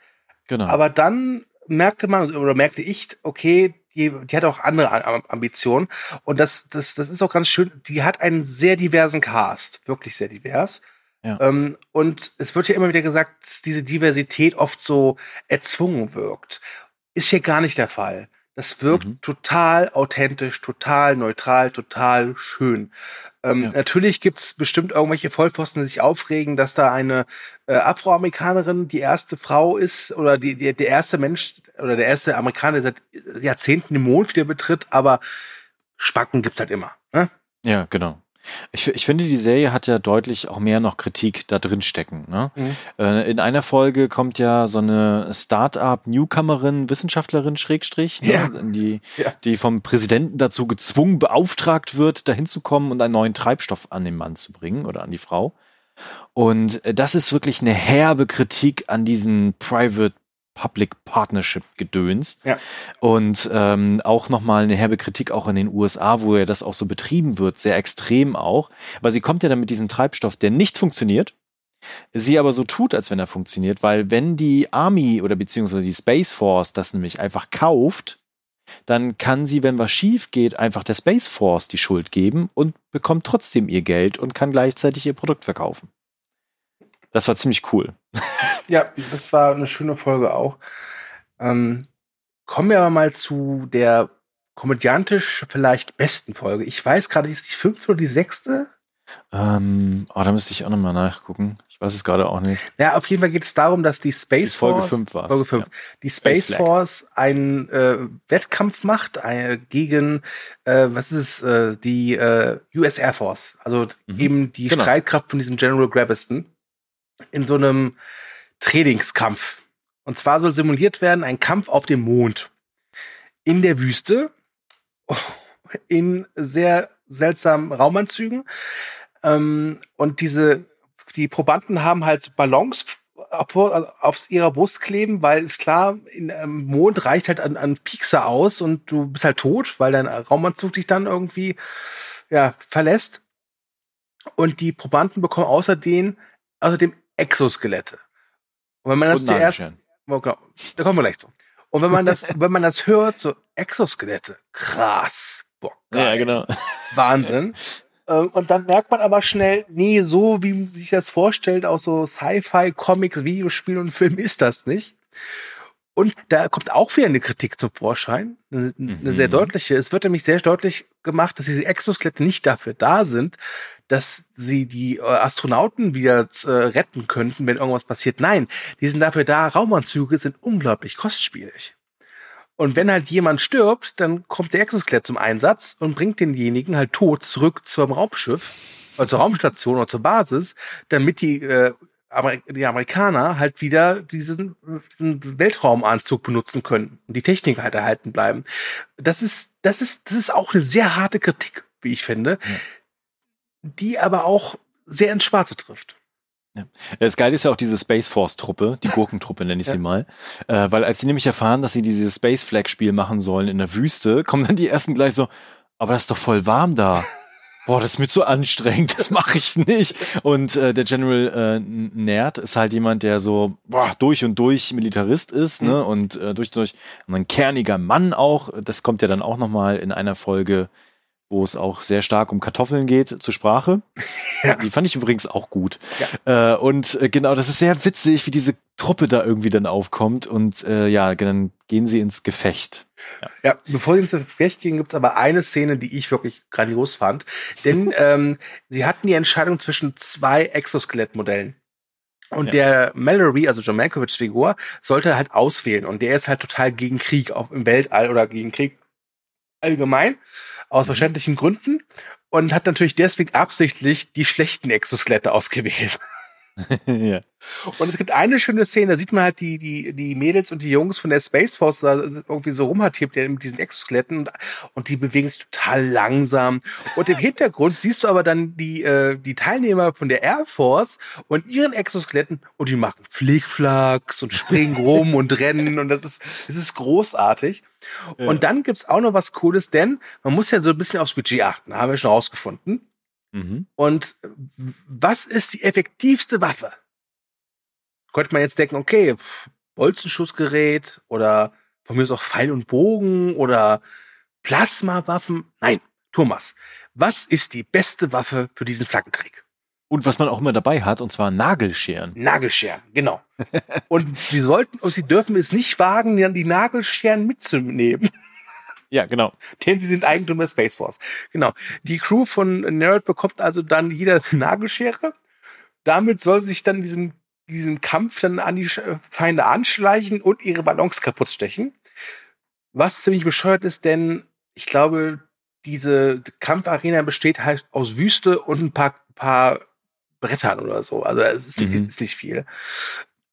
Genau. Aber dann merkte man oder merkte ich, okay, die, die hat auch andere Ambitionen. Und das, das, das ist auch ganz schön. Die hat einen sehr diversen Cast, wirklich sehr divers. Ja. Ähm, und es wird ja immer wieder gesagt, dass diese Diversität oft so erzwungen wirkt. Ist hier gar nicht der Fall. Das wirkt mhm. total authentisch, total neutral, total schön. Ähm, ja. Natürlich gibt's bestimmt irgendwelche Vollpfosten, die sich aufregen, dass da eine äh, Afroamerikanerin die erste Frau ist oder die, die, der erste Mensch oder der erste Amerikaner, der seit Jahrzehnten den Mond wieder betritt, aber Spacken gibt's halt immer. Ne? Ja, genau. Ich, ich finde, die Serie hat ja deutlich auch mehr noch Kritik da drin stecken. Ne? Mhm. Äh, in einer Folge kommt ja so eine Start-up-Newcomerin, Wissenschaftlerin, Schrägstrich, ne? ja. die, ja. die vom Präsidenten dazu gezwungen, beauftragt wird, dahin zu kommen und einen neuen Treibstoff an den Mann zu bringen oder an die Frau. Und äh, das ist wirklich eine herbe Kritik an diesen Private Public Partnership Gedöns. Ja. Und ähm, auch nochmal eine herbe Kritik auch in den USA, wo ja das auch so betrieben wird, sehr extrem auch. Weil sie kommt ja dann mit diesem Treibstoff, der nicht funktioniert, sie aber so tut, als wenn er funktioniert, weil wenn die Army oder beziehungsweise die Space Force das nämlich einfach kauft, dann kann sie, wenn was schief geht, einfach der Space Force die Schuld geben und bekommt trotzdem ihr Geld und kann gleichzeitig ihr Produkt verkaufen. Das war ziemlich cool. Ja, das war eine schöne Folge auch. Ähm, kommen wir aber mal zu der komödiantisch vielleicht besten Folge. Ich weiß gerade, ist die fünfte oder die sechste? Ähm, oh, da müsste ich auch nochmal nachgucken. Ich weiß es gerade auch nicht. Ja, auf jeden Fall geht es darum, dass die Space die Folge Force. 5 war Folge 5. Ja. Die Space Space Force einen äh, Wettkampf macht äh, gegen, äh, was ist es, äh, die äh, US Air Force. Also Mhm. eben die Genau. Streitkraft von diesem General Grabiston in so einem Trainingskampf. Und zwar soll simuliert werden ein Kampf auf dem Mond. In der Wüste. In sehr seltsamen Raumanzügen. Ähm, und diese, die Probanden haben halt Ballons auf, ihrer Brust kleben, weil ist klar, in, ähm, Mond reicht halt an, an Piekser aus und du bist halt tot, weil dein Raumanzug dich dann irgendwie ja, verlässt. Und die Probanden bekommen außerdem, außerdem Exoskelette. Und wenn man das zuerst. Oh, genau, da kommen wir gleich zu. Und wenn man das, wenn man das hört, so Exoskelette, krass, boah, Ja, geil. genau. Wahnsinn. Ähm, Und dann merkt man aber schnell, nee, so wie man sich das vorstellt, aus so Sci-Fi, Comics, Videospielen und Filmen ist das nicht. Und da kommt auch wieder eine Kritik zum Vorschein, eine, eine Mhm. sehr deutliche. Es wird nämlich sehr deutlich gemacht, dass diese Exoskelette nicht dafür da sind, dass sie die äh, Astronauten wieder äh, retten könnten, wenn irgendwas passiert. Nein, die sind dafür da. Raumanzüge sind unglaublich kostspielig. Und wenn halt jemand stirbt, dann kommt der Exoskelett zum Einsatz und bringt denjenigen halt tot zurück zum Raumschiff, oder zur Raumstation oder zur Basis, damit die, äh, Amer die Amerikaner halt wieder diesen, diesen Weltraumanzug benutzen können und die Technik halt erhalten bleiben. Das ist, das ist, das ist auch eine sehr harte Kritik, wie ich finde, die aber auch sehr ins Schwarze trifft. Das Geile ist ja auch diese Space Force Truppe, die Gurkentruppe nenne ich Ja. sie mal, äh, weil als sie nämlich erfahren, dass sie dieses Space Flag Spiel machen sollen in der Wüste, kommen dann die ersten gleich so, aber das ist doch voll warm da. Boah, das ist mir zu anstrengend, das mache ich nicht. Und äh, der General äh, Nerd ist halt jemand, der so boah, durch und durch Militarist ist, ne? Und äh, durch und durch ein kerniger Mann auch. Das kommt ja dann auch nochmal in einer Folge, wo es auch sehr stark um Kartoffeln geht, zur Sprache. Ja. Die fand ich übrigens auch gut. Äh, und äh, genau, das ist sehr witzig, wie diese Truppe da irgendwie dann aufkommt und äh, ja, dann gehen sie ins Gefecht. Ja, bevor sie ins Gefecht gehen, gibt's aber eine Szene, die ich wirklich grandios fand. Denn ähm, sie hatten die Entscheidung zwischen zwei Exoskelettmodellen. Und Ja. der Mallory, also John Malkovichs Figur, sollte halt auswählen. Und der ist halt total gegen Krieg auf, im Weltall oder gegen Krieg allgemein, aus Mhm. verständlichen Gründen. Und hat natürlich deswegen absichtlich die schlechten Exoskelette ausgewählt. ja. Und es gibt eine schöne Szene, da sieht man halt die, die, die Mädels und die Jungs von der Space Force da irgendwie so rumhantiert mit diesen Exoskeletten und, und die bewegen sich total langsam. Und im Hintergrund siehst du aber dann die, äh, die Teilnehmer von der Air Force und ihren Exoskeletten und die machen Flickflacks und springen rum und rennen und das ist, das ist großartig. Und dann gibt's auch noch was Cooles, denn man muss ja so ein bisschen aufs Budget achten, haben wir schon rausgefunden. Mhm. Und was ist die effektivste Waffe? Könnte man jetzt denken, okay, Bolzenschussgerät oder von mir ist auch Pfeil und Bogen oder Plasmawaffen. Nein, Thomas, was ist die beste Waffe für diesen Flaggenkrieg? Und was man auch immer dabei hat, und zwar Nagelscheren. Nagelscheren, genau. und sie sollten und sie dürfen es nicht wagen, dann die Nagelscheren mitzunehmen. Ja, genau. denn sie sind Eigentum der Space Force. Genau. Die Crew von Nerd bekommt also dann jeder eine Nagelschere. Damit soll sich dann diesem, diesem Kampf dann an die Feinde anschleichen und ihre Ballons kaputt stechen. Was ziemlich bescheuert ist, denn ich glaube, diese Kampfarena besteht halt aus Wüste und ein paar, paar Brettern oder so. Also es ist, Mhm. ist nicht viel.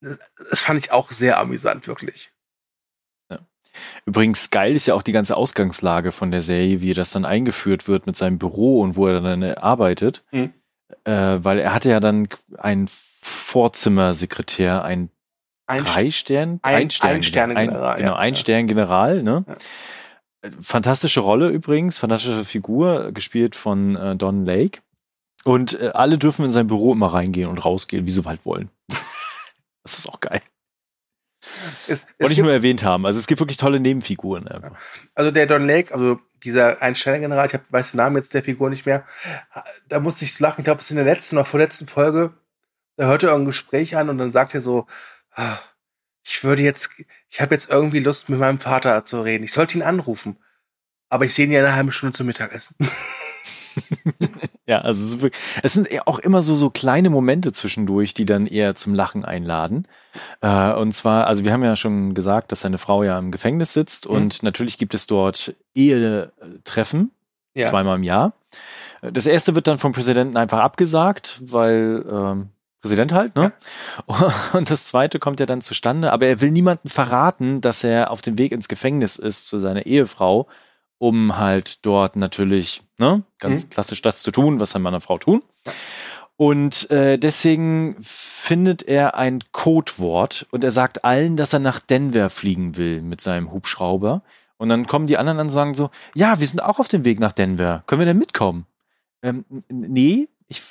Das fand ich auch sehr amüsant, wirklich. Übrigens, geil ist ja auch die ganze Ausgangslage von der Serie, wie das dann eingeführt wird mit seinem Büro und wo er dann äh, arbeitet. Mhm. Äh, weil er hatte ja dann einen Vorzimmersekretär, ein Ein drei Stern, ein- Stern, ein Sterne-General, ein, genau, ja. ein Stern General, ne? Ja. Fantastische Rolle übrigens, fantastische Figur, gespielt von äh, Don Lake. Und äh, alle dürfen in sein Büro immer reingehen und rausgehen, wie sie halt wollen. das ist auch geil. Es, Wollte ich nur erwähnt haben. Also es gibt wirklich tolle Nebenfiguren. Einfach. Also der Don Lake, also dieser Ein-Sterne-General, ich hab, weiß den Namen jetzt der Figur nicht mehr, da musste ich lachen. Ich glaube, es ist in der letzten oder vorletzten Folge, da hörte er ein Gespräch an und dann sagt er so, ah, ich würde jetzt, ich habe jetzt irgendwie Lust, mit meinem Vater zu reden. Ich sollte ihn anrufen. Aber ich sehe ihn ja eine halbe Stunde zum Mittagessen. ja, also es sind auch immer so, so kleine Momente zwischendurch, die dann eher zum Lachen einladen. Äh, und zwar, also wir haben ja schon gesagt, dass seine Frau ja im Gefängnis sitzt mhm. und natürlich gibt es dort Ehetreffen, ja. zweimal im Jahr. Das erste wird dann vom Präsidenten einfach abgesagt, weil ähm, Präsident halt, ne? Ja. Und das zweite kommt ja dann zustande, aber er will niemanden verraten, dass er auf dem Weg ins Gefängnis ist zu seiner Ehefrau um halt dort natürlich ne, ganz mhm. klassisch das zu tun, was ein Mann und Frau tun. Und äh, deswegen findet er ein Codewort und er sagt allen, dass er nach Denver fliegen will mit seinem Hubschrauber. Und dann kommen die anderen und sagen so, ja, wir sind auch auf dem Weg nach Denver. Können wir denn mitkommen? Ähm, nee, ich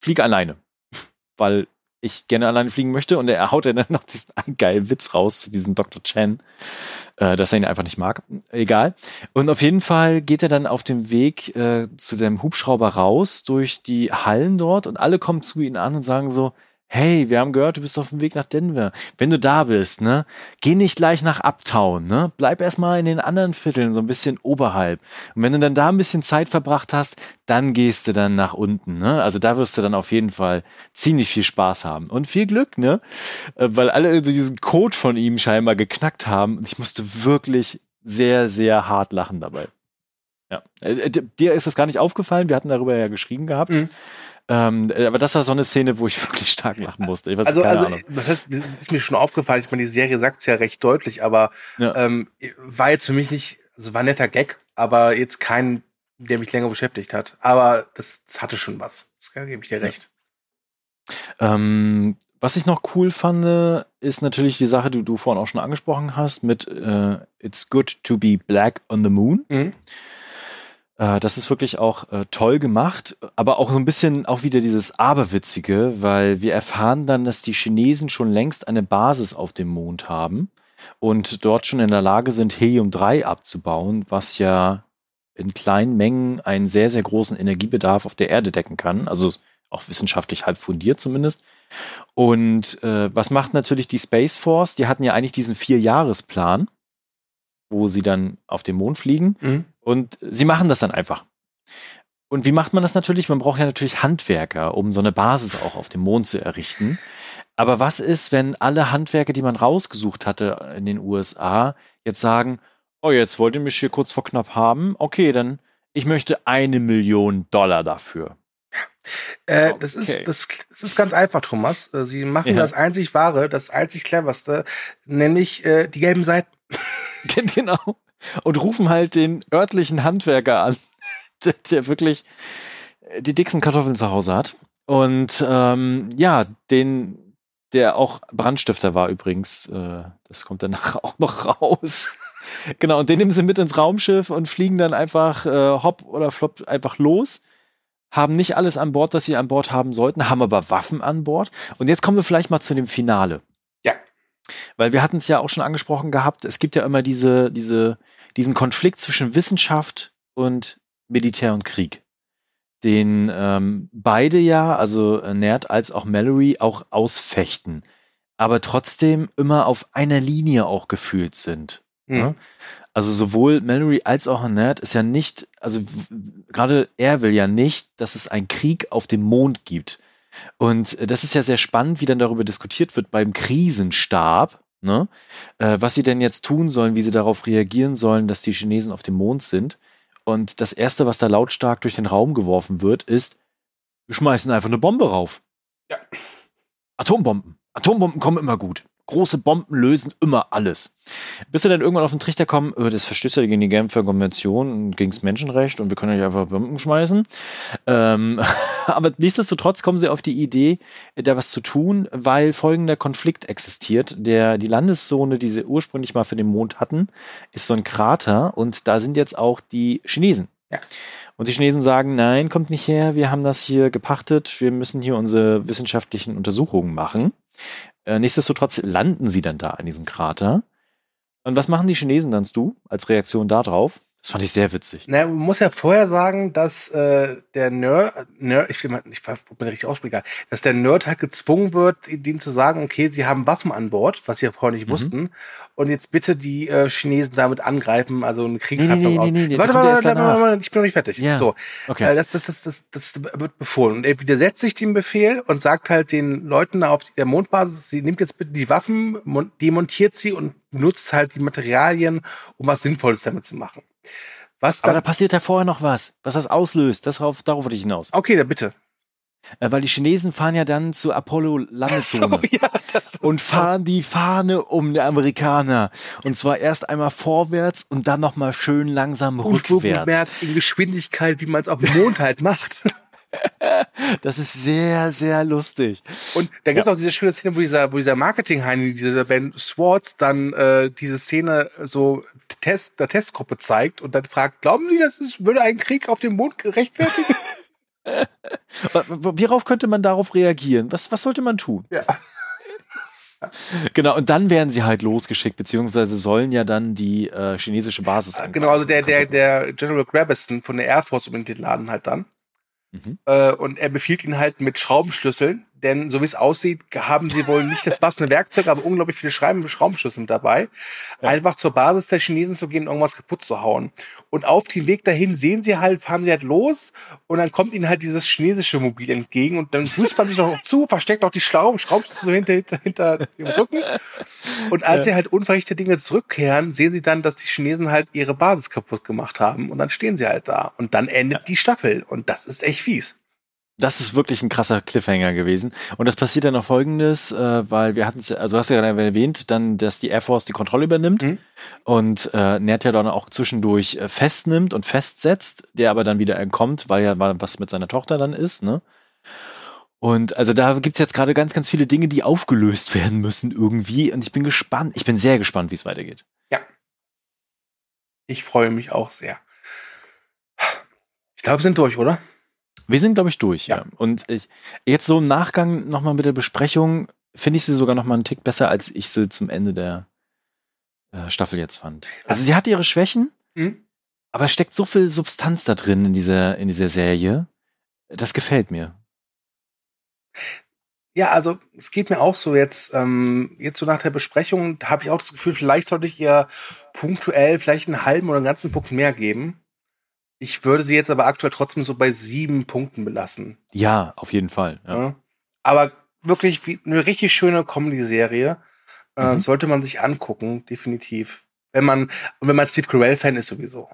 fliege alleine. Weil ich gerne alleine fliegen möchte. Und er haut dann noch diesen einen geilen Witz raus zu diesem Dr. Chen, äh, dass er ihn einfach nicht mag. Egal. Und auf jeden Fall geht er dann auf dem Weg äh, zu dem Hubschrauber raus durch die Hallen dort und alle kommen zu ihm an und sagen so, hey, wir haben gehört, du bist auf dem Weg nach Denver. Wenn du da bist, ne, geh nicht gleich nach Uptown, ne? Bleib erstmal in den anderen Vierteln, so ein bisschen oberhalb. Und wenn du dann da ein bisschen Zeit verbracht hast, dann gehst du dann nach unten, ne? Also da wirst du dann auf jeden Fall ziemlich viel Spaß haben. Und viel Glück, ne? Äh, weil alle diesen Code von ihm scheinbar geknackt haben. Und ich musste wirklich sehr, sehr hart lachen dabei. Ja. Äh, äh, dir ist das gar nicht aufgefallen, wir hatten darüber ja geschrieben gehabt. Mhm. Ähm, äh, aber das war so eine Szene, wo ich wirklich stark lachen musste. Ich weiß, also, keine also Ahnung. das heißt, ist mir schon aufgefallen. Ich meine, die Serie sagt es ja recht deutlich, aber ja. ähm, war jetzt für mich nicht, also war ein netter Gag, aber jetzt kein, der mich länger beschäftigt hat. Aber das, das hatte schon was. Das gebe ich dir recht. Ja. Ähm, was ich noch cool fand, ist natürlich die Sache, die du vorhin auch schon angesprochen hast, mit äh, It's good to be black on the moon. Mhm. Äh, das ist wirklich auch äh, toll gemacht, aber auch so ein bisschen auch wieder dieses Aberwitzige, weil wir erfahren dann, dass die Chinesen schon längst eine Basis auf dem Mond haben und dort schon in der Lage sind, Helium-3 abzubauen, was ja in kleinen Mengen einen sehr, sehr großen Energiebedarf auf der Erde decken kann. Also auch wissenschaftlich halb fundiert zumindest. Und äh, was macht natürlich die Space Force? Die hatten ja eigentlich diesen Vierjahresplan, wo sie dann auf den Mond fliegen. Mhm. Und sie machen das dann einfach. Und wie macht man das natürlich? Man braucht ja natürlich Handwerker, um so eine Basis auch auf dem Mond zu errichten. Aber was ist, wenn alle Handwerker, die man rausgesucht hatte in den USA, jetzt sagen, oh, jetzt wollt ihr mich hier kurz vor knapp haben? Okay, dann ich möchte eine Million Dollar dafür. Äh, okay. das, ist, das, das, ist ganz einfach, Thomas. Äh, sie machen ja. das einzig Wahre, das einzig Cleverste, nämlich äh, die gelben Seiten. genau und rufen halt den örtlichen Handwerker an, der, wirklich die dicksten Kartoffeln zu Hause hat. Und ähm, ja, den, der auch Brandstifter war übrigens, äh, das kommt danach auch noch raus. genau, und den nehmen sie mit ins Raumschiff und fliegen dann einfach äh, hopp oder flop einfach los. Haben nicht alles an Bord, das sie an Bord haben sollten, haben aber Waffen an Bord. Und jetzt kommen wir vielleicht mal zu dem Finale. Weil wir hatten es ja auch schon angesprochen gehabt, es gibt ja immer diese, diese, diesen Konflikt zwischen Wissenschaft und Militär und Krieg, den ähm, beide ja, also äh, Nerd als auch Mallory, auch ausfechten, aber trotzdem immer auf einer Linie auch gefühlt sind. Mhm. Ne? Also sowohl Mallory als auch Nerd ist ja nicht, also gerade er will ja nicht, dass es einen Krieg auf dem Mond gibt. Und äh, das ist ja sehr spannend, wie dann darüber diskutiert wird beim Krisenstab, ne? Äh, was sie denn jetzt tun sollen, wie sie darauf reagieren sollen, dass die Chinesen auf dem Mond sind. Und das Erste, was da lautstark durch den Raum geworfen wird, ist, wir schmeißen einfach eine Bombe rauf. Ja. Atombomben. Atombomben kommen immer gut große Bomben lösen immer alles. Bis sie dann irgendwann auf den Trichter kommen, oh, das verstößt ja gegen die Genfer Konvention und gegen das Menschenrecht und wir können ja nicht einfach Bomben schmeißen. Ähm, aber nichtsdestotrotz kommen sie auf die Idee, da was zu tun, weil folgender Konflikt existiert. Der, die Landeszone, die sie ursprünglich mal für den Mond hatten, ist so ein Krater und da sind jetzt auch die Chinesen. Ja. Und die Chinesen sagen, nein, kommt nicht her, wir haben das hier gepachtet, wir müssen hier unsere wissenschaftlichen Untersuchungen machen. Äh, nichtsdestotrotz landen sie dann da in diesem Krater. Und was machen die Chinesen dann, du, als Reaktion darauf? Das fand ich sehr witzig. Na, man muss ja vorher sagen, dass äh, der Nerd, Nerd ich, will mal, ich bin richtig aussprechen, dass der Nerd halt gezwungen wird, ihnen zu sagen, okay, sie haben Waffen an Bord, was sie ja vorher nicht mhm. wussten, und jetzt bitte die äh, Chinesen damit angreifen, also eine Kriegshandlung. Nee, nee, nee, nee, warte, warte, warte, warte, warte, ich bin noch nicht fertig. Ja. So, okay. äh, das, das, das, das, das wird befohlen. Und er widersetzt sich dem Befehl und sagt halt den Leuten auf der Mondbasis, sie nimmt jetzt bitte die Waffen, demontiert sie und benutzt halt die Materialien, um was Sinnvolles damit zu machen. Was Aber da passiert ja vorher noch was, was das auslöst. Das, darauf, darauf wollte ich hinaus. Okay, dann bitte. Äh, weil die Chinesen fahren ja dann zur Apollo-Landezone so, ja, und fahren die Fahne um die Amerikaner. Und zwar erst einmal vorwärts und dann nochmal schön langsam und rückwärts. in Geschwindigkeit, wie man es auf dem Mond halt macht. Das ist sehr, sehr lustig. Und da gibt es ja. auch diese schöne Szene, wo dieser, wo dieser Marketing-Heini, dieser Ben Swartz, dann äh, diese Szene so Test, der Testgruppe zeigt und dann fragt, glauben Sie, das ist, würde ein Krieg auf dem Mond rechtfertigen? Worauf könnte man darauf reagieren? Was, was sollte man tun? Ja. Genau, und dann werden sie halt losgeschickt, beziehungsweise sollen ja dann die äh, chinesische Basis angreifen. Genau, also der, der, der General Grabeston von der Air Force übernimmt den Laden halt dann. Mhm. Äh, und er befiehlt ihn halt mit Schraubenschlüsseln denn so wie es aussieht, haben sie wohl nicht das passende Werkzeug, aber unglaublich viele Schraubenschlüssel mit dabei. Ja. Einfach zur Basis der Chinesen zu gehen und irgendwas kaputt zu hauen. Und auf dem Weg dahin sehen sie halt, fahren sie halt los und dann kommt ihnen halt dieses chinesische Mobil entgegen und dann grüßt man sich noch zu, versteckt auch die Schrauben, Schraubenschlüssel hinter, hinter, hinter dem Rücken. Und als ja. sie halt unverrichtete Dinge zurückkehren, sehen sie dann, dass die Chinesen halt ihre Basis kaputt gemacht haben und dann stehen sie halt da. Und dann endet ja. die Staffel und das ist echt fies das ist wirklich ein krasser Cliffhanger gewesen. Und das passiert dann noch folgendes, äh, weil wir hatten es, also du hast ja gerade erwähnt, dann, dass die Air Force die Kontrolle übernimmt mhm. und äh, Nerd ja dann auch zwischendurch äh, festnimmt und festsetzt, der aber dann wieder entkommt, weil ja was mit seiner Tochter dann ist, ne? Und also da gibt's jetzt gerade ganz, ganz viele Dinge, die aufgelöst werden müssen irgendwie. Und ich bin gespannt, ich bin sehr gespannt, wie es weitergeht. Ja. Ich freue mich auch sehr. Ich glaube, wir sind durch, oder? Wir sind, glaube ich, durch, ja. ja. Und ich, jetzt so im Nachgang nochmal mit der Besprechung finde ich sie sogar nochmal einen Tick besser, als ich sie zum Ende der äh, Staffel jetzt fand. Also sie hat ihre Schwächen, mhm. aber es steckt so viel Substanz da drin in dieser, in dieser Serie. Das gefällt mir. Ja, also es geht mir auch so jetzt, ähm, jetzt so nach der Besprechung, habe ich auch das Gefühl, vielleicht sollte ich ihr punktuell vielleicht einen halben oder einen ganzen Punkt mehr geben. Ich würde sie jetzt aber aktuell trotzdem so bei sieben Punkten belassen. Ja, auf jeden Fall. Ja. Ja. Aber wirklich eine richtig schöne Comedy-Serie. Äh, mhm. Sollte man sich angucken, definitiv. Wenn man, und wenn man Steve Carell-Fan ist, sowieso.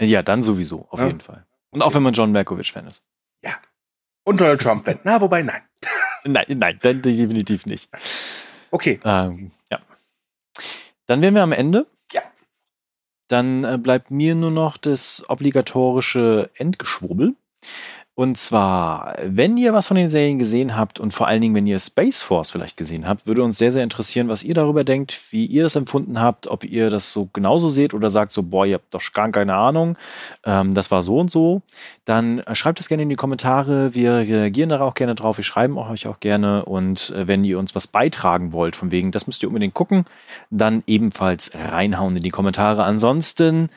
Ja, dann sowieso, auf ja. jeden Fall. Und auch wenn man John Malkovich-Fan ist. Ja. Und Donald Trump-Fan. Na, wobei, nein. nein, nein, dann definitiv nicht. Okay. Ähm, ja. Dann wären wir am Ende. Dann äh, bleibt mir nur noch das obligatorische Endgeschwurbel. Und zwar, wenn ihr was von den Serien gesehen habt und vor allen Dingen, wenn ihr Space Force vielleicht gesehen habt, würde uns sehr, sehr interessieren, was ihr darüber denkt, wie ihr das empfunden habt, ob ihr das so genauso seht oder sagt so, boah, ihr habt doch gar keine Ahnung, ähm, das war so und so. Dann äh, schreibt es gerne in die Kommentare. Wir reagieren da auch gerne drauf. Wir schreiben euch auch gerne. Und äh, wenn ihr uns was beitragen wollt, von wegen, das müsst ihr unbedingt gucken, dann ebenfalls reinhauen in die Kommentare. Ansonsten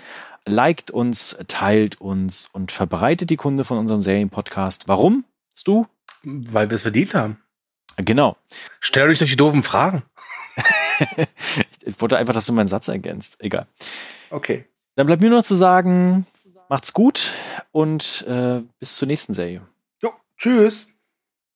liked uns, teilt uns und verbreitet die Kunde von unserem Serienpodcast. Warum? Du? Weil wir es verdient haben. Genau. Stell euch solche doofen Fragen. ich wollte einfach, dass du meinen Satz ergänzt. Egal. Okay. Dann bleibt mir nur noch zu sagen, macht's gut und äh, bis zur nächsten Serie. Jo, tschüss.